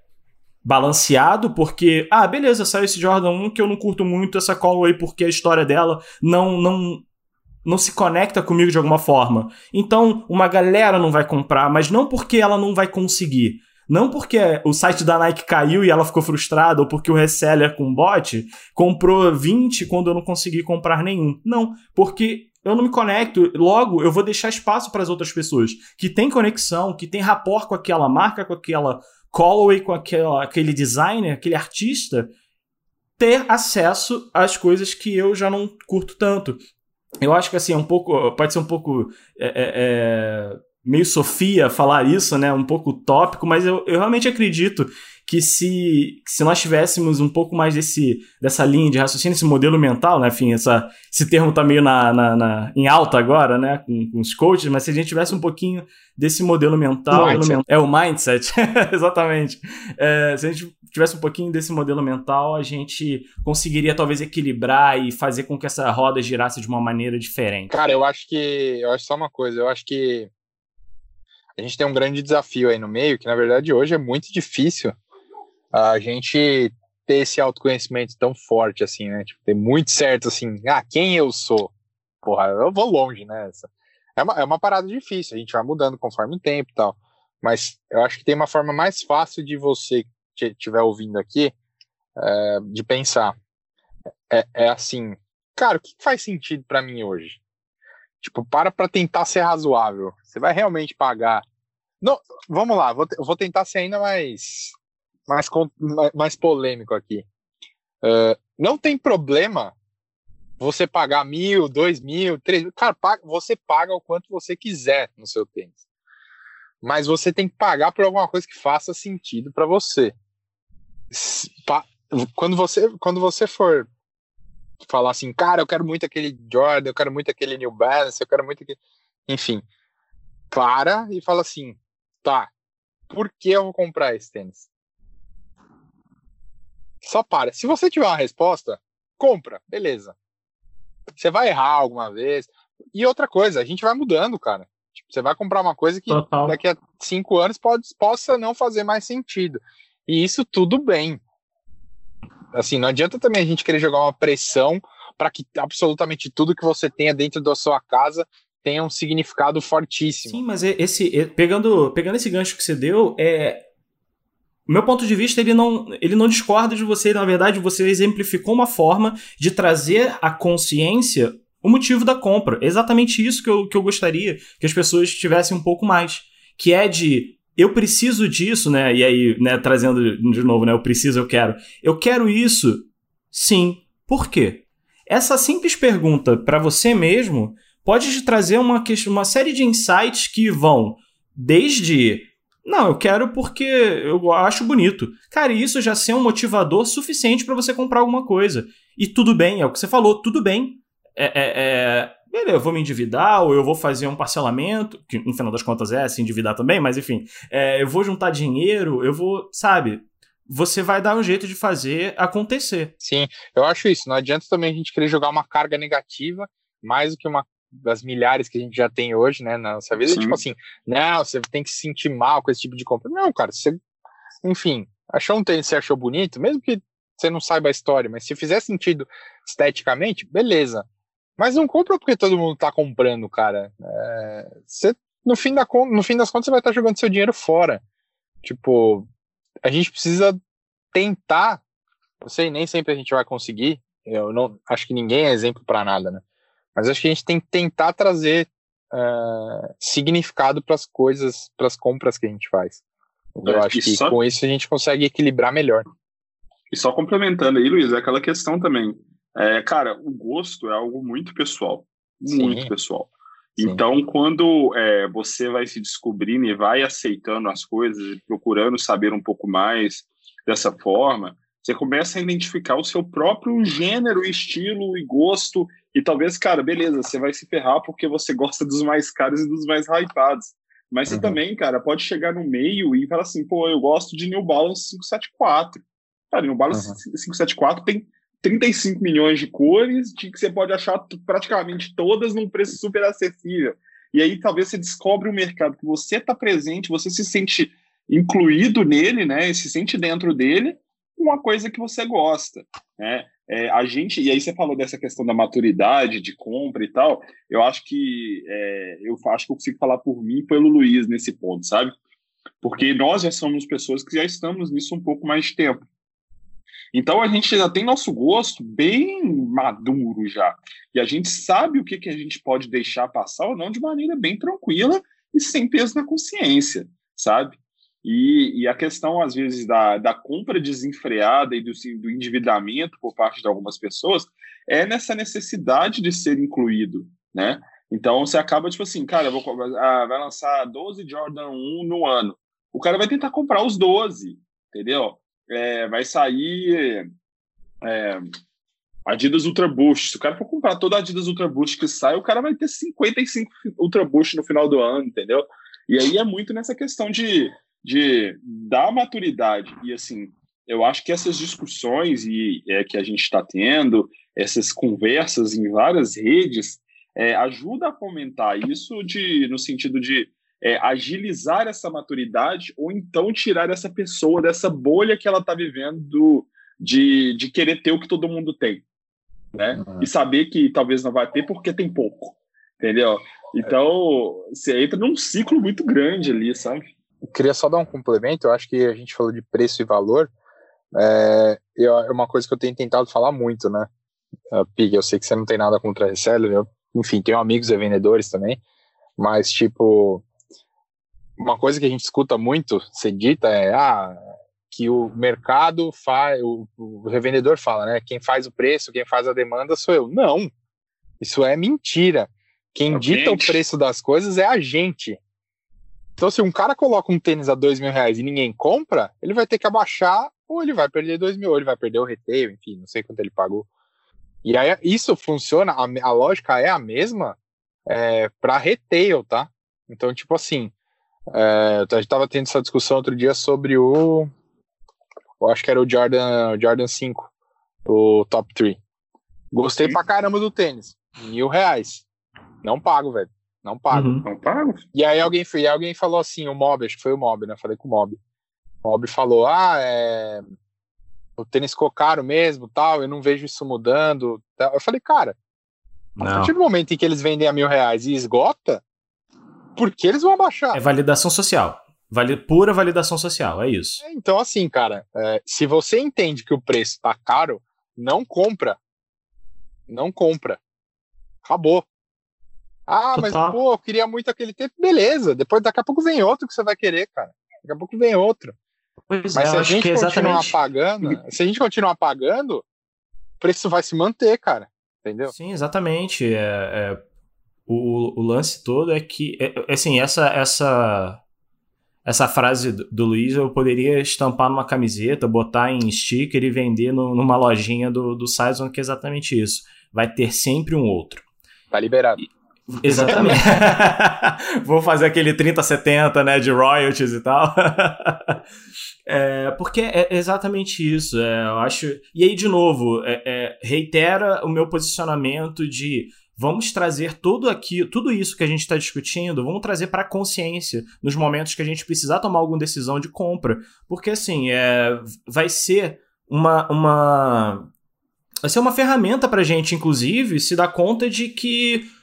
balanceado, porque, ah, beleza, saiu esse Jordan 1 que eu não curto muito essa Callaway porque a história dela não, não, não se conecta comigo de alguma forma. Então, uma galera não vai comprar, mas não porque ela não vai conseguir. Não porque o site da Nike caiu e ela ficou frustrada, ou porque o reseller com bot comprou 20 quando eu não consegui comprar nenhum. Não, porque eu não me conecto, logo eu vou deixar espaço para as outras pessoas que têm conexão, que têm rapport com aquela marca, com aquela Callaway, com aquela, aquele designer, aquele artista, ter acesso às coisas que eu já não curto tanto. Eu acho que assim, é um pouco. Pode ser um pouco. É, é, é meio Sofia falar isso, né? Um pouco utópico, mas eu, eu realmente acredito que se, se nós tivéssemos um pouco mais desse, dessa linha de raciocínio, esse modelo mental, né? Enfim, essa, esse termo tá meio na, na, na em alta agora, né? Com, com, os coaches, mas se a gente tivesse um pouquinho desse modelo mental. Mindset. É o mindset, exatamente. É, se a gente tivesse um pouquinho desse modelo mental, a gente conseguiria talvez equilibrar e fazer com que essa roda girasse de uma maneira diferente. Cara, eu acho que. Eu acho só uma coisa, eu acho que a gente tem um grande desafio aí no meio, que na verdade hoje é muito difícil a gente ter esse autoconhecimento tão forte assim, né? Tipo, ter muito certo assim, ah, quem eu sou? Porra, eu vou longe, né? É uma, é uma parada difícil, a gente vai mudando conforme o tempo e tal. Mas eu acho que tem uma forma mais fácil de você que estiver ouvindo aqui é, de pensar. É, é assim, cara, o que faz sentido para mim hoje? Tipo, para para tentar ser razoável. Você vai realmente pagar. Não, vamos lá, vou, vou tentar ser ainda mais mais, mais polêmico aqui. Uh, não tem problema você pagar mil, dois mil, três mil. Cara, você paga o quanto você quiser no seu tênis. Mas você tem que pagar por alguma coisa que faça sentido para você. Quando você, quando você for falar assim, cara, eu quero muito aquele Jordan, eu quero muito aquele New Balance, eu quero muito aquele. Enfim, para e fala assim, tá, por que eu vou comprar esse tênis? Só para. Se você tiver uma resposta, compra, beleza. Você vai errar alguma vez. E outra coisa, a gente vai mudando, cara. Tipo, você vai comprar uma coisa que Total. daqui a cinco anos pode, possa não fazer mais sentido. E isso tudo bem. Assim, não adianta também a gente querer jogar uma pressão para que absolutamente tudo que você tenha dentro da sua casa tenha um significado fortíssimo. Sim, mas esse pegando pegando esse gancho que você deu, é meu ponto de vista, ele não, ele não discorda de você, na verdade, você exemplificou uma forma de trazer à consciência o motivo da compra. É exatamente isso que eu, que eu gostaria que as pessoas tivessem um pouco mais. Que é de eu preciso disso, né? E aí, né, trazendo de novo, né? Eu preciso, eu quero. Eu quero isso? Sim. Por quê? Essa simples pergunta para você mesmo pode te trazer uma, uma série de insights que vão desde não, eu quero porque eu acho bonito. Cara, isso já ser um motivador suficiente para você comprar alguma coisa. E tudo bem, é o que você falou, tudo bem. É, é, é, beleza, eu vou me endividar ou eu vou fazer um parcelamento, que no final das contas é se endividar também, mas enfim, é, eu vou juntar dinheiro, eu vou, sabe? Você vai dar um jeito de fazer acontecer. Sim, eu acho isso. Não adianta também a gente querer jogar uma carga negativa mais do que uma das milhares que a gente já tem hoje, né, na nossa vida, tipo assim, não, você tem que se sentir mal com esse tipo de compra. Não, cara, você, enfim, achou um tênis, você achou bonito, mesmo que você não saiba a história, mas se fizer sentido esteticamente, beleza. Mas não compra porque todo mundo tá comprando, cara. É, você, no, fim da, no fim das contas, você vai estar tá jogando seu dinheiro fora. Tipo, a gente precisa tentar. Eu sei, nem sempre a gente vai conseguir. Eu não acho que ninguém é exemplo para nada, né? Mas acho que a gente tem que tentar trazer uh, significado para as coisas, para as compras que a gente faz. Eu acho que só... com isso a gente consegue equilibrar melhor. E só complementando aí, Luiz, é aquela questão também. É, cara, o gosto é algo muito pessoal. Muito Sim. pessoal. Sim. Então, quando é, você vai se descobrindo e vai aceitando as coisas e procurando saber um pouco mais dessa forma, você começa a identificar o seu próprio gênero, estilo e gosto. E talvez, cara, beleza, você vai se ferrar porque você gosta dos mais caros e dos mais hypados. Mas você uhum. também, cara, pode chegar no meio e falar assim, pô, eu gosto de New Balance 574. Cara, New Balance uhum. 574 tem 35 milhões de cores, de que você pode achar praticamente todas num preço super acessível. E aí talvez você descobre um mercado que você está presente, você se sente incluído nele, né? Se sente dentro dele uma coisa que você gosta, né? É, a gente, e aí você falou dessa questão da maturidade, de compra e tal, eu acho que é, eu acho que eu consigo falar por mim e pelo Luiz nesse ponto, sabe? Porque nós já somos pessoas que já estamos nisso um pouco mais de tempo. Então a gente já tem nosso gosto bem maduro já. E a gente sabe o que, que a gente pode deixar passar ou não de maneira bem tranquila e sem peso na consciência, sabe? E, e, a questão, às vezes, da, da compra desenfreada e do, do endividamento por parte de algumas pessoas é nessa necessidade de ser incluído, né? Então, você acaba, tipo assim, cara, vou, ah, vai lançar 12 Jordan 1 no ano. O cara vai tentar comprar os 12, entendeu? É, vai sair é, Adidas Ultra Boost. Se o cara for comprar toda a Adidas Ultra Boost que sai, o cara vai ter 55 Ultra Boost no final do ano, entendeu? E aí é muito nessa questão de de dar maturidade. E assim eu acho que essas discussões e é, que a gente está tendo essas conversas em várias redes é, ajuda a fomentar isso de no sentido de é, agilizar essa maturidade ou então tirar essa pessoa dessa bolha que ela está vivendo de, de querer ter o que todo mundo tem né? Uhum. e saber que talvez não vai ter porque tem pouco entendeu? Então você entra num ciclo muito grande ali sabe eu queria só dar um complemento, eu acho que a gente falou de preço e valor, é, é uma coisa que eu tenho tentado falar muito, né? Uh, Pig, eu sei que você não tem nada contra a reseller, eu, enfim, tenho amigos e vendedores também, mas, tipo, uma coisa que a gente escuta muito ser dita é, ah, que o mercado faz, o, o revendedor fala, né? Quem faz o preço, quem faz a demanda sou eu. Não, isso é mentira. Quem é dita o preço das coisas é a gente. Então, se um cara coloca um tênis a dois mil reais e ninguém compra, ele vai ter que abaixar ou ele vai perder dois mil, ou ele vai perder o retail, enfim, não sei quanto ele pagou. E aí isso funciona, a, a lógica é a mesma é, para retail, tá? Então, tipo assim, é, a gente tava tendo essa discussão outro dia sobre o. Eu acho que era o Jordan, Jordan 5, o top 3. Gostei pra caramba do tênis. Mil reais. Não pago, velho. Não pago. Uhum. Não pago. E aí alguém, e alguém falou assim, o Mob, acho que foi o Mob, né? Falei com o Mob. O Mob falou, ah, é... o tênis ficou caro mesmo, tal, eu não vejo isso mudando. Eu falei, cara, não. a partir do momento em que eles vendem a mil reais e esgota, por que eles vão abaixar? É validação social. Vale, pura validação social, é isso. É, então, assim, cara, é, se você entende que o preço tá caro, não compra. Não compra. Acabou. Ah, mas pô, eu queria muito aquele tempo. Beleza, depois daqui a pouco vem outro que você vai querer, cara. Daqui a pouco vem outro. Pois mas é, se a gente continuar exatamente... pagando, se a gente continuar pagando, o preço vai se manter, cara. Entendeu? Sim, exatamente. É, é o, o, lance todo é que, é, é, assim, essa, essa, essa frase do, do Luiz eu poderia estampar numa camiseta, botar em sticker e vender no, numa lojinha do, do Saison, que é exatamente isso. Vai ter sempre um outro. Tá liberado. E, Exatamente. Vou fazer aquele 30-70, né, de royalties e tal. é, porque é exatamente isso. É, eu acho. E aí, de novo, é, é, reitera o meu posicionamento de vamos trazer tudo aqui, tudo isso que a gente está discutindo, vamos trazer para consciência nos momentos que a gente precisar tomar alguma decisão de compra. Porque assim, é, vai ser uma. uma vai ser uma ferramenta para a gente, inclusive, se dar conta de que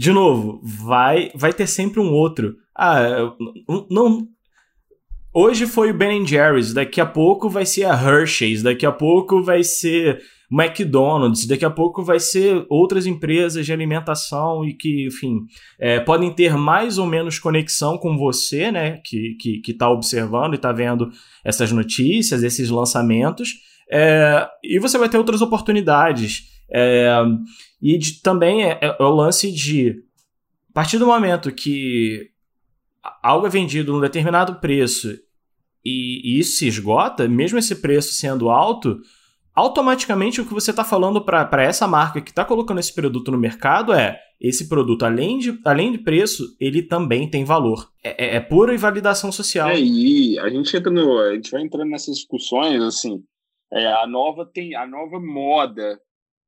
de novo, vai vai ter sempre um outro. Ah, não. Hoje foi o Ben Jerry's, daqui a pouco vai ser a Hershey's, daqui a pouco vai ser McDonald's, daqui a pouco vai ser outras empresas de alimentação e que, enfim, é, podem ter mais ou menos conexão com você, né, que, que, que tá observando e está vendo essas notícias, esses lançamentos, é, e você vai ter outras oportunidades. É, e de, também é, é, o lance de, a partir do momento que algo é vendido num determinado preço e, e isso se esgota, mesmo esse preço sendo alto, automaticamente o que você está falando para essa marca que está colocando esse produto no mercado é esse produto, além de, além de preço, ele também tem valor. É, é, é pura invalidação social. É, e a gente entra no, a gente vai entrando nessas discussões assim. É, a nova tem a nova moda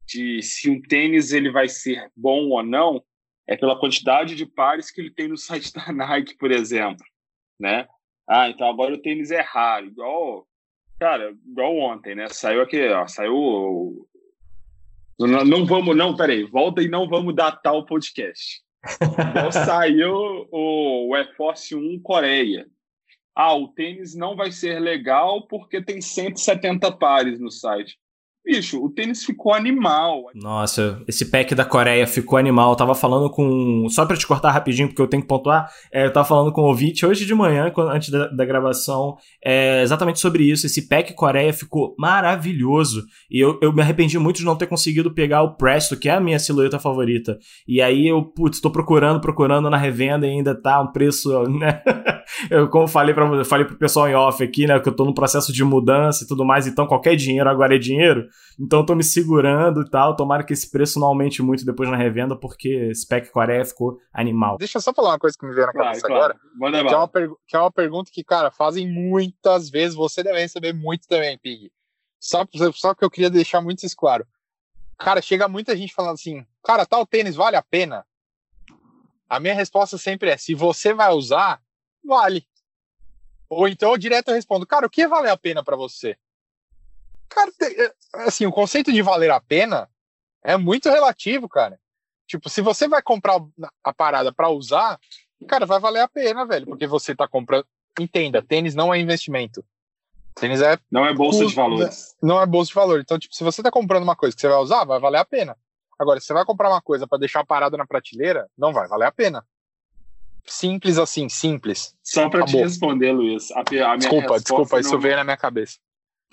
de se um tênis ele vai ser bom ou não é pela quantidade de pares que ele tem no site da Nike, por exemplo, né? Ah, então agora o tênis é raro, igual, cara, igual ontem, né? Saiu aqui, ó, saiu. Não, não vamos, não, peraí, volta e não vamos datar o podcast. Igual saiu o, o Air Force 1 Coreia. Ah, o tênis não vai ser legal porque tem 170 pares no site. Bicho, o tênis ficou animal. Nossa, esse pack da Coreia ficou animal. Eu tava falando com. Só pra te cortar rapidinho, porque eu tenho que pontuar. É, eu tava falando com o Vit hoje de manhã, antes da, da gravação, é, exatamente sobre isso. Esse pack Coreia ficou maravilhoso. E eu, eu me arrependi muito de não ter conseguido pegar o Presto, que é a minha silhueta favorita. E aí eu, putz, tô procurando, procurando na revenda e ainda tá um preço, né? eu, como falei, pra, falei pro pessoal em off aqui, né? Que eu tô no processo de mudança e tudo mais, então qualquer dinheiro agora é dinheiro. Então eu tô me segurando e tal. Tomara que esse preço não aumente muito depois na revenda, porque esse pack Coreia ficou animal. Deixa eu só falar uma coisa que me veio na cabeça claro, agora. Claro. Que, é uma que é uma pergunta que, cara, fazem muitas vezes. Você deve receber muito também, Pig. Só, só que eu queria deixar muito isso claro. Cara, chega muita gente falando assim, cara, tal tênis vale a pena? A minha resposta sempre é: se você vai usar, vale. Ou então eu direto respondo, cara, o que vale a pena para você? Cara, é, assim, o conceito de valer a pena é muito relativo, cara. Tipo, se você vai comprar a parada para usar, cara, vai valer a pena, velho, porque você tá comprando. Entenda, tênis não é investimento. Tênis é. Não é bolsa de valores. Não é bolsa de valor. Então, tipo, se você tá comprando uma coisa que você vai usar, vai valer a pena. Agora, se você vai comprar uma coisa para deixar parada na prateleira, não vai valer a pena. Simples assim, simples. Só para te responder, Luiz. A, a desculpa, desculpa, isso veio na minha cabeça.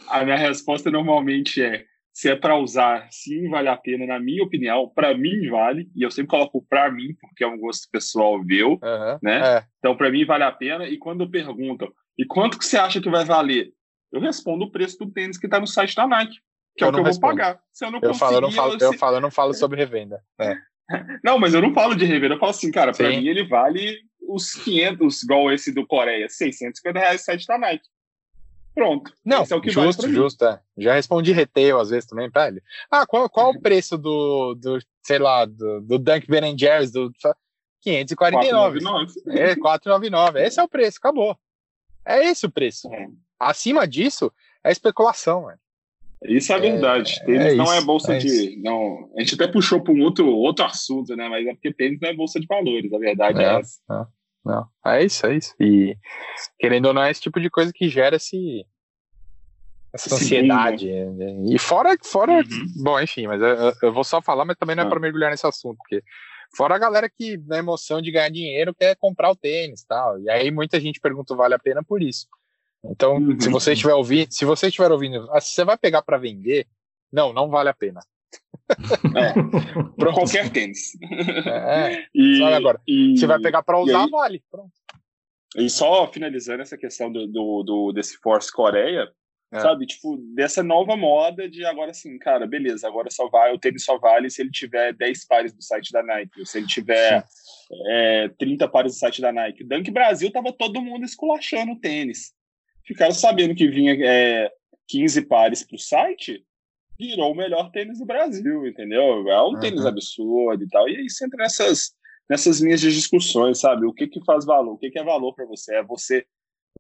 A minha resposta normalmente é: se é para usar, sim, vale a pena, na minha opinião. Para mim, vale. E eu sempre coloco para mim, porque é um gosto pessoal meu, uhum, né? É. Então, para mim, vale a pena. E quando perguntam, e quanto que você acha que vai valer? Eu respondo o preço do tênis que está no site da Nike, que eu é o que eu respondo. vou pagar. Se eu não eu falo, eu não falo, eu, eu, falo, eu não falo sobre revenda. É. Não, mas eu não falo de revenda. Eu falo assim, cara, para mim ele vale os 500, igual esse do Coreia, 650 reais o site da Nike. Pronto. Não, é o que justo, vale justo. É. Já respondi retail às vezes também pra ele. Ah, qual, qual o preço do, do sei lá, do, do Dunk Ben Jerry's do 549? 499. É, 499. Esse é o preço, acabou. É esse o preço. É. Acima disso, é especulação, velho. Isso é verdade. É, tênis é não é bolsa é de. Não, a gente até puxou para um outro, outro assunto, né? Mas é porque tênis não é bolsa de valores, a verdade é, é essa. É. Não, é isso, é isso. E querendo ou não, é esse tipo de coisa que gera esse, essa ansiedade. Né? E fora, fora uhum. bom, enfim, mas eu, eu, vou só falar, mas também não é ah. para mergulhar nesse assunto, porque fora a galera que na emoção de ganhar dinheiro quer comprar o tênis tal. E aí muita gente pergunta vale a pena por isso. Então, uhum. se você estiver ouvindo, se você estiver ouvindo, ah, se você vai pegar para vender, não, não vale a pena. É, para qualquer tênis. É, e, agora. E, você vai pegar para usar, aí, vale. Pronto. E só finalizando essa questão do, do, do desse Force Coreia, é. sabe? Tipo, dessa nova moda de agora assim, cara, beleza, agora só vai, o tênis só vale se ele tiver 10 pares do site da Nike, se ele tiver é, 30 pares do site da Nike. Dunk Brasil tava todo mundo esculachando o tênis. Ficaram sabendo que vinha é, 15 pares pro site, virou o melhor tênis do Brasil, entendeu? É um uhum. tênis absurdo e tal. E aí você entra nessas, nessas linhas de discussões, sabe? O que que faz valor? O que que é valor para você? É você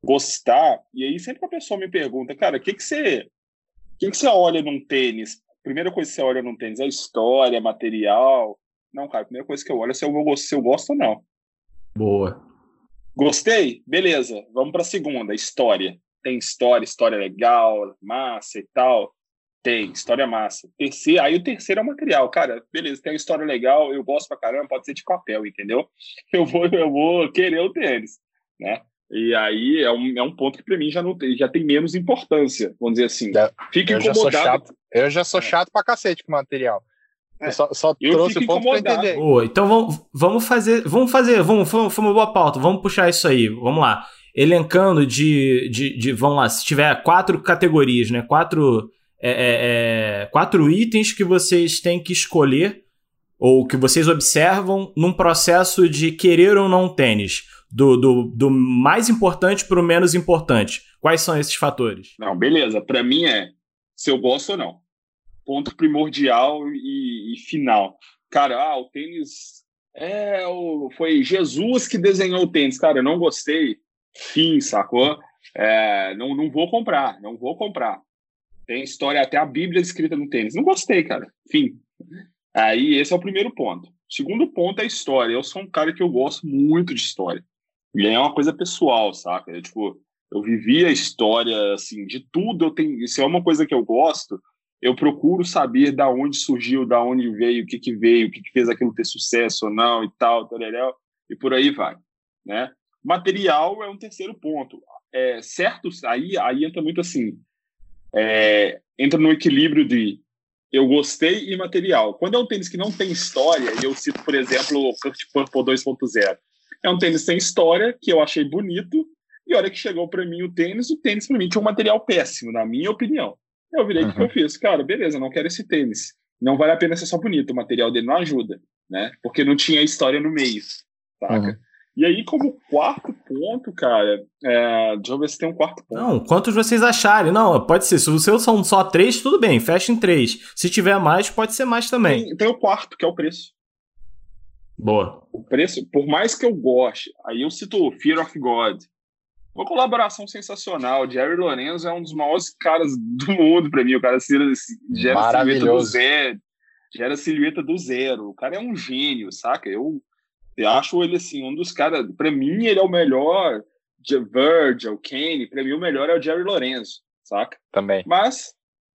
gostar? E aí sempre a pessoa me pergunta, cara, o que que você, o que que você olha num tênis? Primeira coisa que você olha num tênis é história, material. Não, cara, a primeira coisa que eu olho é se eu, vou, se eu gosto ou não. Boa. Gostei? Beleza. Vamos para a segunda, história. Tem história, história legal, massa e tal. Tem, história massa. Terceiro, aí o terceiro é o material. Cara, beleza, tem uma história legal, eu gosto pra caramba, pode ser de papel, entendeu? Eu vou, eu vou querer o tênis, né? E aí é um, é um ponto que para mim já, não tem, já tem menos importância, vamos dizer assim. Fica eu incomodado. Já chato, eu já sou chato pra cacete com material. É. só, só trouxe o ponto pra entender. Boa, então vamos, vamos fazer. Vamos fazer. Vamos, foi uma boa pauta. Vamos puxar isso aí. Vamos lá. Elencando de, de, de. Vamos lá, se tiver quatro categorias, né? Quatro é, é, é, quatro itens que vocês têm que escolher ou que vocês observam num processo de querer ou não tênis, do, do, do mais importante para o menos importante. Quais são esses fatores? Não, beleza. Para mim é se eu gosto ou não. Ponto primordial e, e final. Cara, ah, o tênis é, foi Jesus que desenhou o tênis. Cara, eu não gostei. Fim, sacou? É, não, não vou comprar, não vou comprar. Tem história, até a Bíblia escrita no tênis. Não gostei, cara. Fim. Aí esse é o primeiro ponto. Segundo ponto é a história. Eu sou um cara que eu gosto muito de história. E é uma coisa pessoal, saca? Eu, tipo, eu vivi a história, assim, de tudo. Eu tenho, se é uma coisa que eu gosto, eu procuro saber da onde surgiu, da onde veio, o que que veio, o que que fez aquilo ter sucesso ou não e tal, tareréu, e por aí vai, né? Material é um terceiro ponto. É, certo, aí, aí entra muito assim, é, entra no equilíbrio de eu gostei e material. Quando é um tênis que não tem história, e eu cito, por exemplo, o Kurt Purple 2.0, é um tênis sem história, que eu achei bonito, e a hora que chegou para mim o tênis, o tênis para mim tinha um material péssimo, na minha opinião. Eu virei o uhum. que eu fiz? Cara, beleza, não quero esse tênis. Não vale a pena ser só bonito, o material dele não ajuda, né? Porque não tinha história no meio, saca? Uhum. E aí, como quarto ponto, cara, é... deixa eu ver se tem um quarto ponto. Não, quantos vocês acharem? Não, pode ser. Se os seus são só três, tudo bem, fecha em três. Se tiver mais, pode ser mais também. Tem, tem o quarto, que é o preço. Boa. O preço, por mais que eu goste, aí eu cito Fear of God, uma colaboração sensacional. Jerry Lorenzo é um dos maiores caras do mundo para mim. O cara gera silhueta do zero. Gera silhueta do zero. O cara é um gênio, saca? Eu, eu acho ele assim, um dos caras. Para mim, ele é o melhor. Virgil, Kane, para mim o melhor é o Jerry Lorenzo, saca? Também. Mas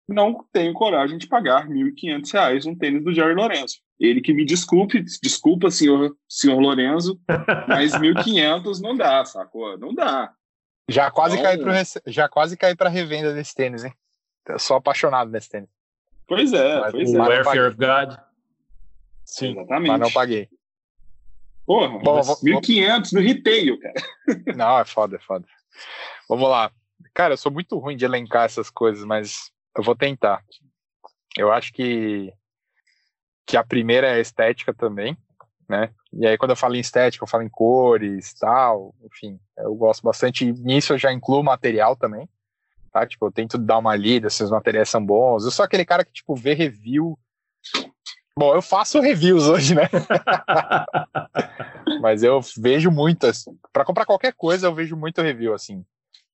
não tenho coragem de pagar R$ 1.500 um tênis do Jerry Lorenzo. Ele que me desculpe, desculpa, senhor, senhor Lorenzo, mas 1.500 não dá, sacou? Não dá. Já quase caí pro já quase caí para revenda desse tênis, hein? Eu sou apaixonado nesse tênis. Pois é, mas, pois é. Where Fear of God. Sim, Exatamente. mas não paguei. Porra, Bom, 1.500 no retail, cara. Não, é foda, é foda. Vamos lá. Cara, eu sou muito ruim de elencar essas coisas, mas eu vou tentar. Eu acho que que a primeira é a estética também né? E aí quando eu falo em estética, eu falo em cores, tal, enfim, eu gosto bastante. Nisso eu já incluo material também, tá? Tipo, eu tento dar uma lida se os materiais são bons. Eu sou aquele cara que tipo vê review. Bom, eu faço reviews hoje, né? Mas eu vejo muitas. Para comprar qualquer coisa, eu vejo muito review assim,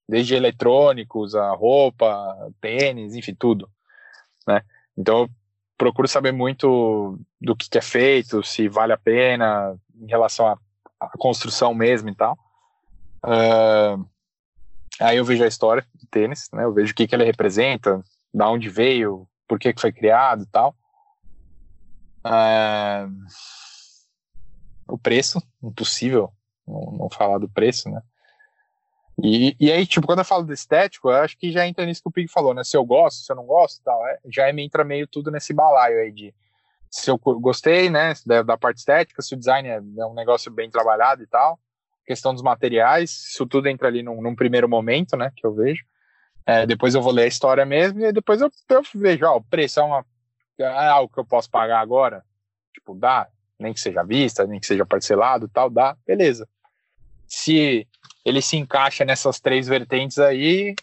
desde eletrônicos, a roupa, tênis, enfim, tudo, né? Então procuro saber muito do que, que, é feito, se vale a pena em relação à, à construção mesmo e tal. Uh, aí eu vejo a história do tênis, né? Eu vejo o que, que ele representa, da onde veio, por que, que foi criado e tal. Uh, o preço, impossível não, não falar do preço, né? E, e aí, tipo, quando eu falo do estético, eu acho que já entra nisso que o Pig falou, né? Se eu gosto, se eu não gosto tal, é, já entra meio tudo nesse balaio aí de se eu gostei, né, da, da parte estética, se o design é, é, um negócio bem trabalhado e tal, questão dos materiais, isso tudo entra ali num, num primeiro momento, né, que eu vejo. É, depois eu vou ler a história mesmo e depois eu, eu vejo, ó, o preço é, uma, é algo que eu posso pagar agora, tipo, dá, nem que seja vista, nem que seja parcelado tal, dá, beleza. Se ele se encaixa nessas três vertentes aí,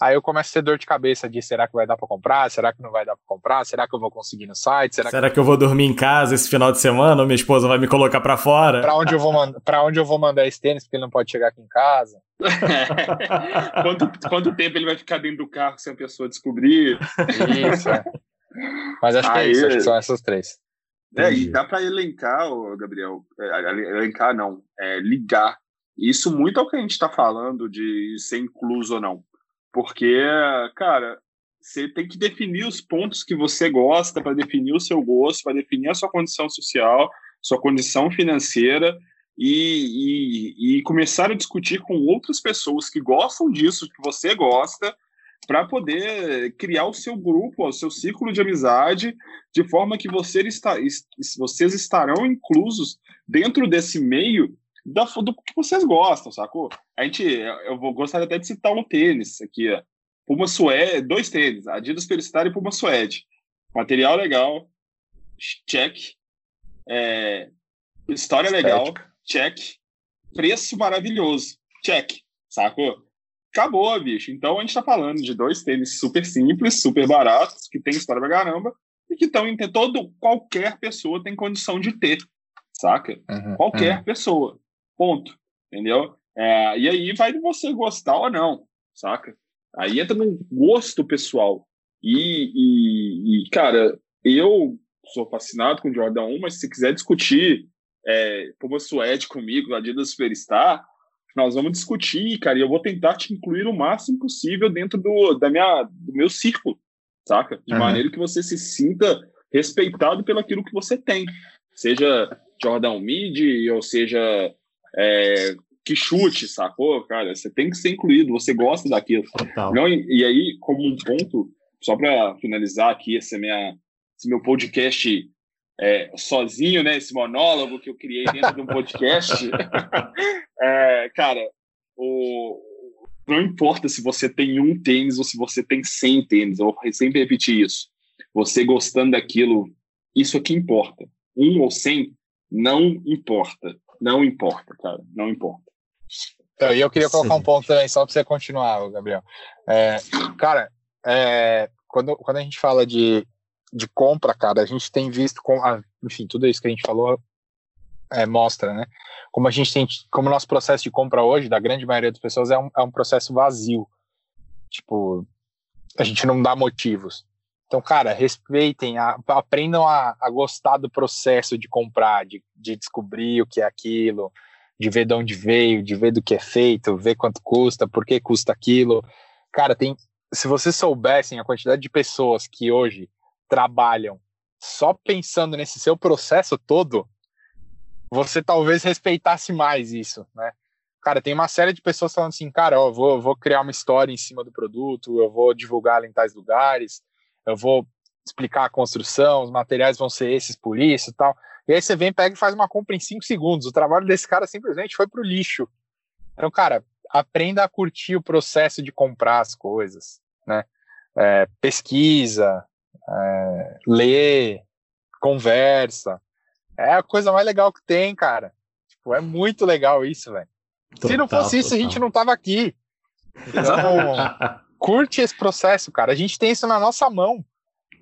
aí eu começo a ter dor de cabeça de será que vai dar para comprar, será que não vai dar para comprar, será que eu vou conseguir no site, será, será que... que... eu vou dormir em casa esse final de semana ou minha esposa vai me colocar para fora? Para onde eu vou para onde eu vou mandar esse tênis porque ele não pode chegar aqui em casa? quanto, quanto tempo ele vai ficar dentro do carro sem a pessoa descobrir? Isso. É. Mas acho que é isso, acho que são essas três. É, e dá para elencar, Gabriel, é, elencar não, é, ligar isso muito é o que a gente está falando de ser incluso ou não. Porque, cara, você tem que definir os pontos que você gosta para definir o seu gosto, para definir a sua condição social, sua condição financeira e, e, e, começar a discutir com outras pessoas que gostam disso, que você gosta, para poder criar o seu grupo, o seu círculo de amizade, de forma que você está, vocês estarão inclusos dentro desse meio da, do que vocês gostam, sacou? A gente, eu vou gostaria até de citar um tênis aqui, ó. Puma Suede, dois tênis, Adidas Peristar e Puma Suede. Material legal, check. É, história legal, check. Preço maravilhoso, check, sacou? Acabou, bicho. Então a gente tá falando de dois tênis super simples, super baratos, que tem história pra caramba, e que estão em todo qualquer pessoa tem condição de ter, saca? Uhum, Qualquer uhum. pessoa. Ponto. Entendeu? É, e aí vai de você gostar ou não, saca? Aí entra no gosto pessoal. E, e, e, cara, eu sou fascinado com o Jordan 1, mas se quiser discutir é, Puma Suede comigo, Adidas Superstar, nós vamos discutir, cara, e eu vou tentar te incluir o máximo possível dentro do, da minha, do meu círculo, saca? De uhum. maneira que você se sinta respeitado pelo aquilo que você tem. Seja Jordan Mid, ou seja é, que chute, sacou? Cara, você tem que ser incluído, você gosta daquilo. Não, e, e, aí, como um ponto, só para finalizar aqui esse, minha, esse meu podcast é, sozinho, né? Esse monólogo que eu criei dentro de um podcast. é, cara, o, não importa se você tem um tênis ou se você tem 100 tênis, eu vou sempre repetir isso. Você gostando daquilo, isso é que importa. Um ou 100 não importa. Não importa, cara. Não importa. Então, e eu queria colocar um ponto também, só para você continuar, Gabriel. É, cara, é, quando, quando a gente fala de, de compra, cara, a gente tem visto, com, ah, enfim, tudo isso que a gente falou é, mostra, né? Como a gente tem, como o nosso processo de compra hoje, da grande maioria das pessoas, é um, é um processo vazio. Tipo, a gente não dá motivos. Então, cara, respeitem, a, aprendam a, a, gostar do processo de comprar, de, de descobrir o que é aquilo, de ver de onde veio, de ver do que é feito, ver quanto custa, por que custa aquilo. Cara, tem. Se vocês soubessem a quantidade de pessoas que hoje trabalham só pensando nesse seu processo todo, você talvez respeitasse mais isso, né? Cara, tem uma série de pessoas falando assim, cara, ó, vou, vou criar uma história em cima do produto, eu vou divulgar em tais lugares, eu vou explicar a construção, os materiais vão ser esses por isso e tal. E aí você vem, pega e faz uma compra em cinco segundos. O trabalho desse cara simplesmente foi pro lixo. Então, cara, aprenda a curtir o processo de comprar as coisas, né? É, pesquisa, é, lê, conversa. É a coisa mais legal que tem, cara. Tipo, é muito legal isso, velho. Se não fosse isso, total. a gente não tava aqui. Então, curte esse processo, cara. A gente tem isso na nossa mão.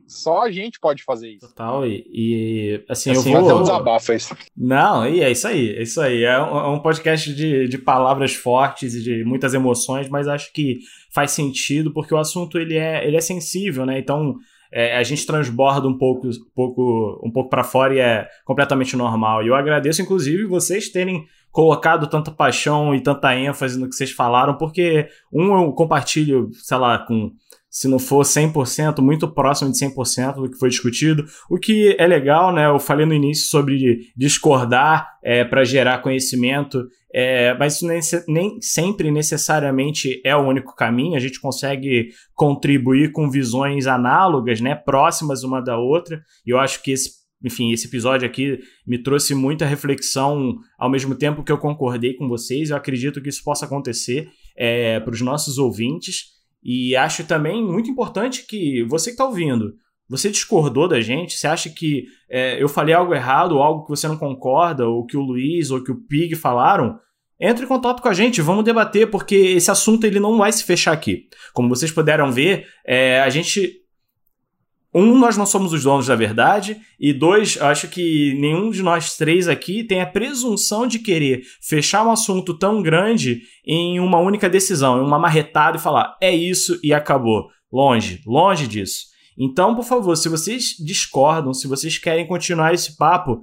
Só a gente pode fazer isso. Total, e, e assim, assim, eu vou... Até um desabafo é isso. Não, e é isso aí, é isso aí. É um, é um podcast de, de palavras fortes e de muitas emoções, mas acho que faz sentido porque o assunto ele é, ele é sensível, né? Então, é, a gente transborda um pouco, um pouco, um pouco para fora e é completamente normal. E eu agradeço, inclusive, vocês terem colocado tanta paixão e tanta ênfase no que vocês falaram, porque um eu compartilho, sei lá, com se não for 100%, muito próximo de 100% do que foi discutido. O que é legal, né? Eu falei no início sobre discordar é, para gerar conhecimento, é, mas isso nem, nem, sempre necessariamente é o único caminho. A gente consegue contribuir com visões análogas, né? Próximas uma da outra. E eu acho que esse enfim, esse episódio aqui me trouxe muita reflexão ao mesmo tempo que eu concordei com vocês. Eu acredito que isso possa acontecer é, para os nossos ouvintes. E acho também muito importante que você que está ouvindo, você discordou da gente? Você acha que é, eu falei algo errado, ou algo que você não concorda, ou que o Luiz ou que o Pig falaram? Entre em contato com a gente, vamos debater, porque esse assunto ele não vai se fechar aqui. Como vocês puderam ver, é, a gente um, nós não somos os donos da verdade, e dois, acho que nenhum de nós três aqui tem a presunção de querer fechar um assunto tão grande em uma única decisão, em uma marretada e falar é isso e acabou. Longe, longe disso. Então, por favor, se vocês discordam, se vocês querem continuar esse papo,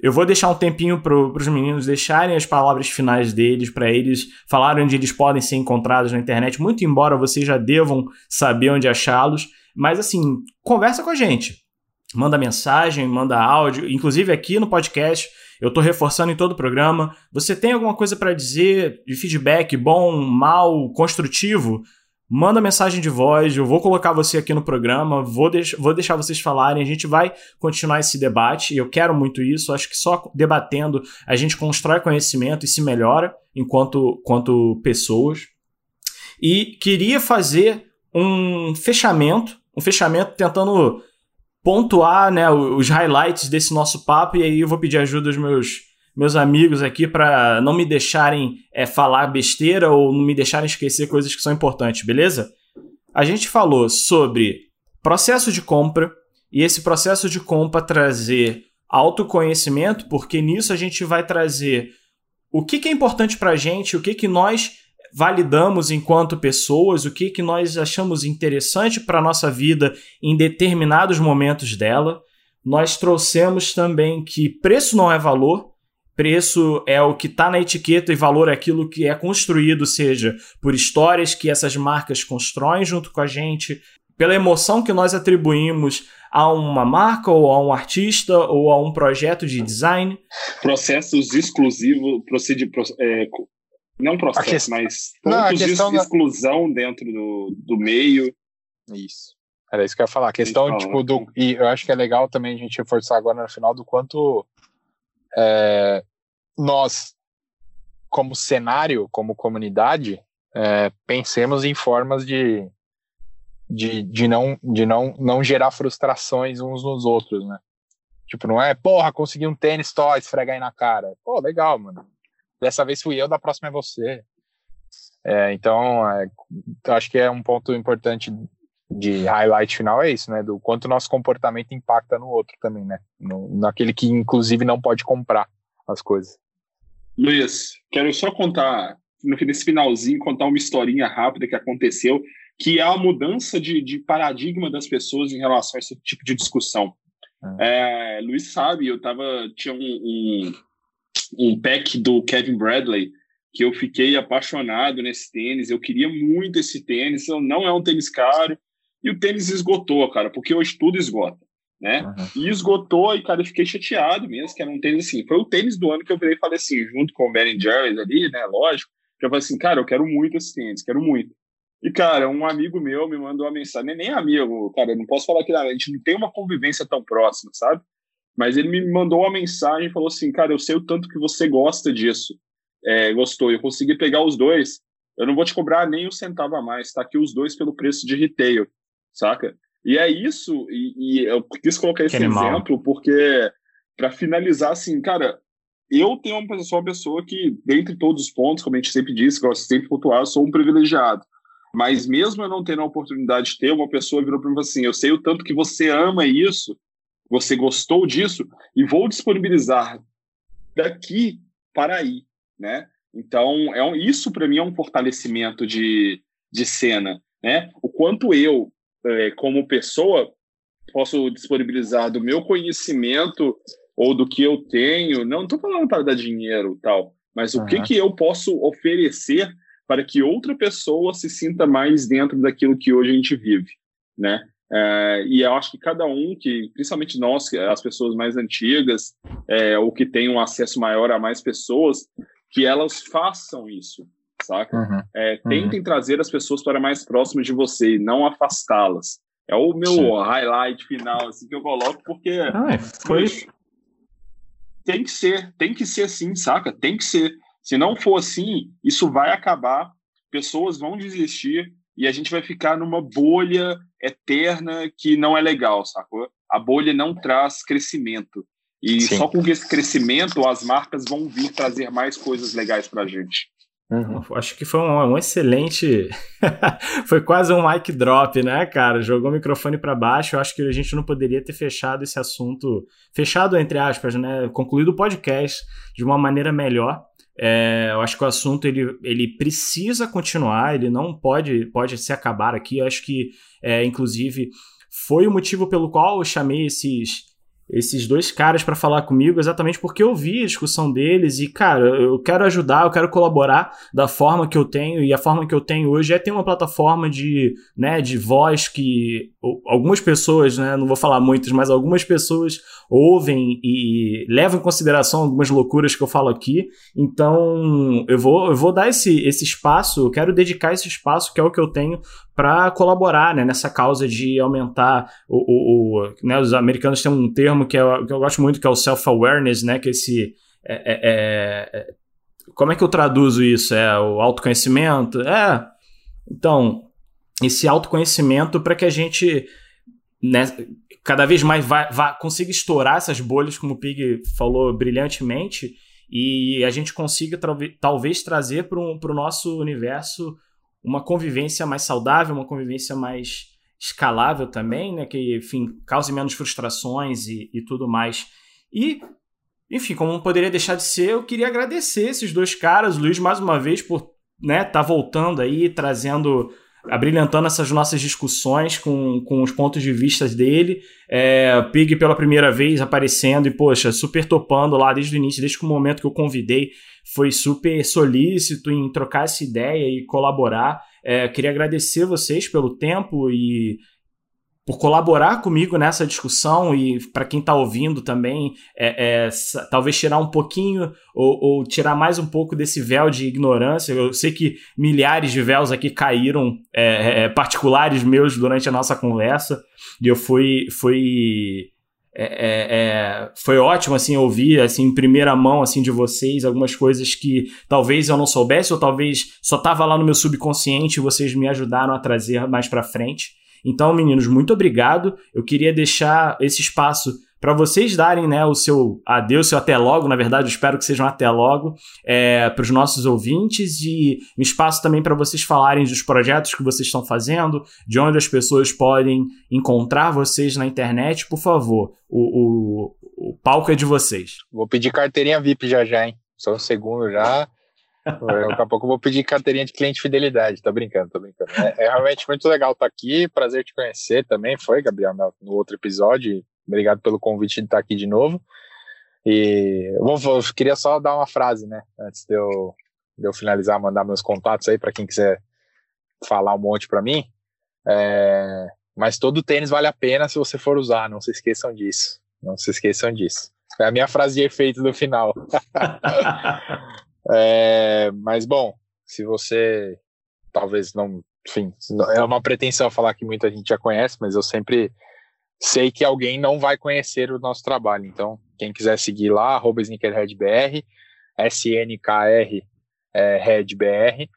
eu vou deixar um tempinho para os meninos deixarem as palavras finais deles, para eles falarem onde eles podem ser encontrados na internet, muito embora vocês já devam saber onde achá-los. Mas assim, conversa com a gente. Manda mensagem, manda áudio, inclusive aqui no podcast, eu estou reforçando em todo o programa. Você tem alguma coisa para dizer de feedback bom, mal, construtivo? Manda mensagem de voz, eu vou colocar você aqui no programa, vou, deix vou deixar vocês falarem, a gente vai continuar esse debate, eu quero muito isso, acho que só debatendo a gente constrói conhecimento e se melhora enquanto, enquanto pessoas. E queria fazer um fechamento um fechamento tentando pontuar né, os highlights desse nosso papo, e aí eu vou pedir ajuda dos meus, meus amigos aqui para não me deixarem é, falar besteira ou não me deixarem esquecer coisas que são importantes, beleza? A gente falou sobre processo de compra e esse processo de compra trazer autoconhecimento, porque nisso a gente vai trazer o que, que é importante para a gente, o que, que nós validamos enquanto pessoas, o que, que nós achamos interessante para a nossa vida em determinados momentos dela. Nós trouxemos também que preço não é valor, preço é o que está na etiqueta e valor é aquilo que é construído, seja por histórias que essas marcas constroem junto com a gente, pela emoção que nós atribuímos a uma marca ou a um artista ou a um projeto de design. Processos exclusivos, procede, é, não processo, mas pontos não, de exclusão da... dentro do, do meio. Isso. Era isso que eu ia falar. A questão, tipo, do. E eu acho que é legal também a gente reforçar agora no final do quanto é, nós, como cenário, como comunidade, é, pensemos em formas de, de, de, não, de não, não gerar frustrações uns nos outros, né? Tipo, não é, porra, consegui um tênis, tó, esfrega aí na cara. Pô, legal, mano. Dessa vez fui eu, da próxima é você. É, então, é, acho que é um ponto importante de highlight final é isso, né? Do quanto nosso comportamento impacta no outro também, né? No, naquele que, inclusive, não pode comprar as coisas. Luiz, quero só contar, nesse finalzinho, contar uma historinha rápida que aconteceu, que é a mudança de, de paradigma das pessoas em relação a esse tipo de discussão. Ah. É, Luiz sabe, eu tava, tinha um, um, um pack do Kevin Bradley, que eu fiquei apaixonado nesse tênis, eu queria muito esse tênis, não é um tênis caro, e o tênis esgotou, cara, porque hoje tudo esgota, né? Uhum. E esgotou, e, cara, eu fiquei chateado mesmo, que era um tênis assim. Foi o tênis do ano que eu virei e falei assim, junto com o Ben Jerry's ali, né? Lógico. Que eu falei assim, cara, eu quero muito esse tênis, quero muito. E, cara, um amigo meu me mandou uma mensagem, nem, nem amigo, cara, eu não posso falar que a gente não tem uma convivência tão próxima, sabe? Mas ele me mandou uma mensagem e falou assim, cara, eu sei o tanto que você gosta disso. É, gostou, eu consegui pegar os dois, eu não vou te cobrar nem um centavo a mais, tá aqui os dois pelo preço de retail saca? E é isso, e, e eu quis colocar esse exemplo porque, para finalizar, assim, cara, eu tenho uma pessoa, uma pessoa que, dentre todos os pontos, como a gente sempre disse, gosto sempre de pontuar, eu sou um privilegiado. Mas mesmo eu não tendo a oportunidade de ter, uma pessoa virou para mim assim: eu sei o tanto que você ama isso, você gostou disso, e vou disponibilizar daqui para aí, né? Então, é um, isso para mim é um fortalecimento de, de cena, né? O quanto eu, é, como pessoa, posso disponibilizar do meu conhecimento ou do que eu tenho, não estou falando para dar dinheiro tal, mas o uhum. que, que eu posso oferecer para que outra pessoa se sinta mais dentro daquilo que hoje a gente vive, né? É, e eu acho que cada um, que principalmente nós, as pessoas mais antigas, é, ou que têm um acesso maior a mais pessoas, que elas façam isso, saca? Uhum. É, tentem uhum. trazer as pessoas para mais próximas de você, não afastá-las. É o meu Sim. highlight final assim, que eu coloco, porque ah, é, foi... tem que ser, tem que ser assim, saca? Tem que ser. Se não for assim, isso vai acabar, pessoas vão desistir e a gente vai ficar numa bolha eterna que não é legal, sacou? A bolha não traz crescimento. E Sim. só com esse crescimento as marcas vão vir trazer mais coisas legais para a gente. Uhum. Acho que foi um, um excelente. foi quase um mic drop, né, cara? Jogou o microfone para baixo. Eu acho que a gente não poderia ter fechado esse assunto. Fechado, entre aspas, né? Concluído o podcast de uma maneira melhor. É, eu acho que o assunto ele, ele precisa continuar, ele não pode, pode se acabar aqui. Eu acho que, é, inclusive, foi o motivo pelo qual eu chamei esses esses dois caras para falar comigo, exatamente porque eu vi a discussão deles e, cara, eu quero ajudar, eu quero colaborar da forma que eu tenho, e a forma que eu tenho hoje é ter uma plataforma de, né, de voz que algumas pessoas, né, não vou falar muitas, mas algumas pessoas ouvem e levam em consideração algumas loucuras que eu falo aqui. Então, eu vou, eu vou dar esse, esse espaço, eu quero dedicar esse espaço, que é o que eu tenho, para colaborar né, nessa causa de aumentar o, o, o né, os americanos têm um termo que, é, que eu gosto muito que é o self-awareness, né, que é esse é, é, é, como é que eu traduzo isso? É o autoconhecimento? É. Então, esse autoconhecimento para que a gente né, cada vez mais vá, vá, consiga estourar essas bolhas, como o Pig falou brilhantemente, e a gente consiga talvez trazer para o nosso universo uma convivência mais saudável, uma convivência mais escalável também, né? Que, enfim, cause menos frustrações e, e tudo mais. E enfim, como não poderia deixar de ser, eu queria agradecer esses dois caras, Luiz mais uma vez por né, tá voltando aí, trazendo abrilhantando essas nossas discussões com, com os pontos de vista dele. É, Pig pela primeira vez aparecendo e, poxa, super topando lá desde o início, desde o momento que eu convidei, foi super solícito em trocar essa ideia e colaborar. É, queria agradecer vocês pelo tempo e por colaborar comigo nessa discussão e para quem está ouvindo também, é, é, talvez tirar um pouquinho ou, ou, tirar mais um pouco desse véu de ignorância. Eu sei que milhares de véus aqui caíram, é, é, é particulares meus, durante a nossa conversa, e eu fui. fui é, foi ótimo assim ouvir assim em primeira mão assim de vocês algumas coisas que talvez eu não soubesse ou talvez só estava lá no meu subconsciente e vocês me ajudaram a trazer mais para frente então, meninos, muito obrigado. Eu queria deixar esse espaço para vocês darem né, o seu adeus, seu até logo, na verdade, espero que seja um até logo, é, para os nossos ouvintes e um espaço também para vocês falarem dos projetos que vocês estão fazendo, de onde as pessoas podem encontrar vocês na internet. Por favor, o, o, o palco é de vocês. Vou pedir carteirinha VIP já já, hein? Só um segundo já. Daqui a pouco eu vou pedir carteirinha de cliente fidelidade, tá brincando, tô brincando. É, é realmente muito legal estar tá aqui, prazer te conhecer também, foi, Gabriel, no outro episódio. Obrigado pelo convite de estar aqui de novo. E vou, eu queria só dar uma frase, né, antes de eu, de eu finalizar, mandar meus contatos aí para quem quiser falar um monte para mim. É, mas todo tênis vale a pena se você for usar, não se esqueçam disso. Não se esqueçam disso. É a minha frase de efeito do final. É, mas, bom, se você talvez não. Enfim, é uma pretensão falar que muita gente já conhece, mas eu sempre sei que alguém não vai conhecer o nosso trabalho. Então, quem quiser seguir lá, arroba SneakerheadBR, SNKR é, RedBR.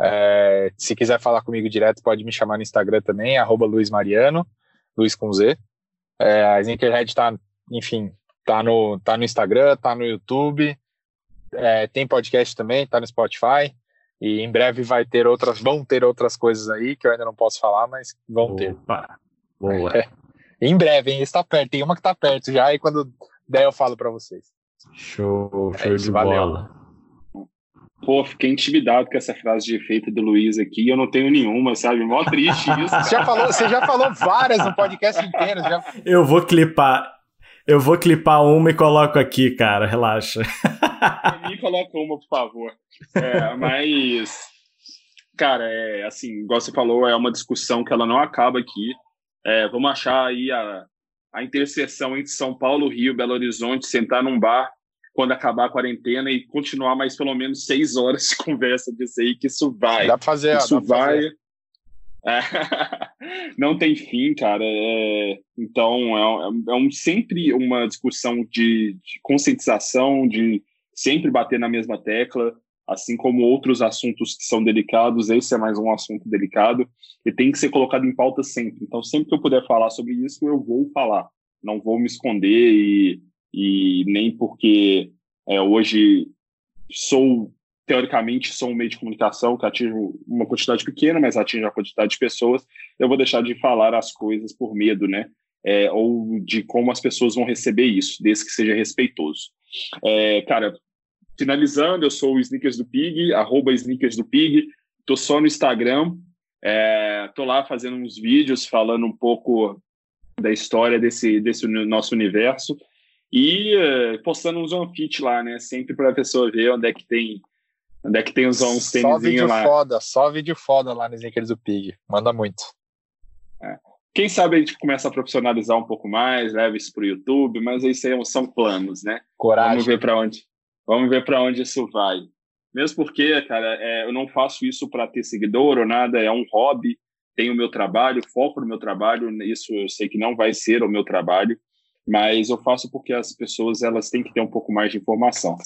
É, se quiser falar comigo direto, pode me chamar no Instagram também, arroba Luiz Mariano, Luiz com Z. É, a Sneakerhead tá, enfim, tá no, tá no Instagram, tá no YouTube, é, tem podcast também, tá no Spotify. E em breve vai ter outras, vão ter outras coisas aí que eu ainda não posso falar, mas vão Opa. ter. Boa. É, em breve, hein? Está perto. Tem uma que tá perto já, e quando der eu falo para vocês. Show, é show isso, de valeu. bola. Pô, fiquei intimidado com essa frase de efeito do Luiz aqui. Eu não tenho nenhuma, sabe? Mó triste isso. Você já, falou, você já falou várias no podcast inteiro. Já... Eu vou clipar. Eu vou clipar uma e coloco aqui, cara. Relaxa. Me coloca uma, por favor. É, mas, cara, é assim, igual você falou, é uma discussão que ela não acaba aqui. É, vamos achar aí a, a interseção entre São Paulo, Rio, Belo Horizonte, sentar num bar quando acabar a quarentena e continuar mais pelo menos seis horas de conversa disso aí, que isso vai. Dá pra fazer, isso dá vai. Fazer. É, não tem fim, cara. É, então, é, é, um, sempre uma discussão de, de, conscientização, de sempre bater na mesma tecla, assim como outros assuntos que são delicados. Esse é mais um assunto delicado e tem que ser colocado em pauta sempre. Então, sempre que eu puder falar sobre isso, eu vou falar. Não vou me esconder e, e nem porque é, hoje sou teoricamente sou um meio de comunicação que atinge uma quantidade pequena, mas atinge a quantidade de pessoas, eu vou deixar de falar as coisas por medo, né? É, ou de como as pessoas vão receber isso, desde que seja respeitoso. É, cara, finalizando, eu sou o Sneakers do Pig, arroba Sneakers do Pig, tô só no Instagram, é, tô lá fazendo uns vídeos falando um pouco da história desse, desse nosso universo e uh, postando uns on-fit lá, né? Sempre para a pessoa ver onde é que tem Onde é que tem os uns tênis Só vídeo lá? foda, só vídeo foda lá no Sneakers do Pig. Manda muito. É. Quem sabe a gente começa a profissionalizar um pouco mais, leva isso para o YouTube, mas isso aí são planos, né? Coragem. Vamos ver para onde. Vamos ver para onde isso vai. Mesmo porque, cara, é, eu não faço isso para ter seguidor ou nada, é um hobby. Tenho o meu trabalho, foco no meu trabalho. Isso eu sei que não vai ser o meu trabalho, mas eu faço porque as pessoas elas têm que ter um pouco mais de informação.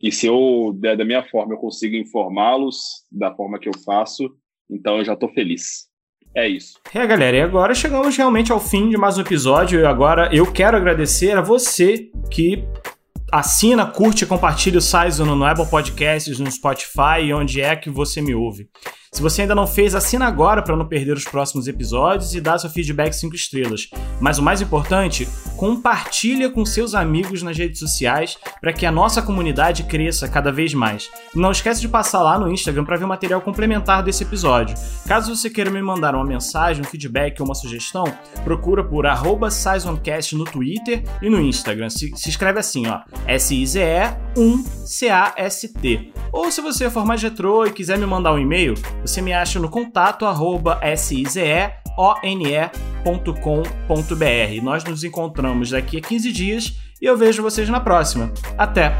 E se eu da minha forma, eu consigo informá-los da forma que eu faço, então eu já estou feliz. É isso. É, galera, e agora chegamos realmente ao fim de mais um episódio. E agora eu quero agradecer a você que assina, curte e compartilha o Saizo no Apple Podcasts, no Spotify e onde é que você me ouve. Se você ainda não fez, assina agora para não perder os próximos episódios e dá seu feedback 5 estrelas. Mas o mais importante, compartilha com seus amigos nas redes sociais para que a nossa comunidade cresça cada vez mais. Não esquece de passar lá no Instagram para ver o material complementar desse episódio. Caso você queira me mandar uma mensagem, um feedback ou uma sugestão, procura por SizonCast no Twitter e no Instagram. Se, se escreve assim, ó, S-I-Z-E-1-C-A-S-T. Ou se você for mais retrô e quiser me mandar um e-mail, você me acha no contato arroba one.com.br. Nós nos encontramos daqui a 15 dias e eu vejo vocês na próxima. Até!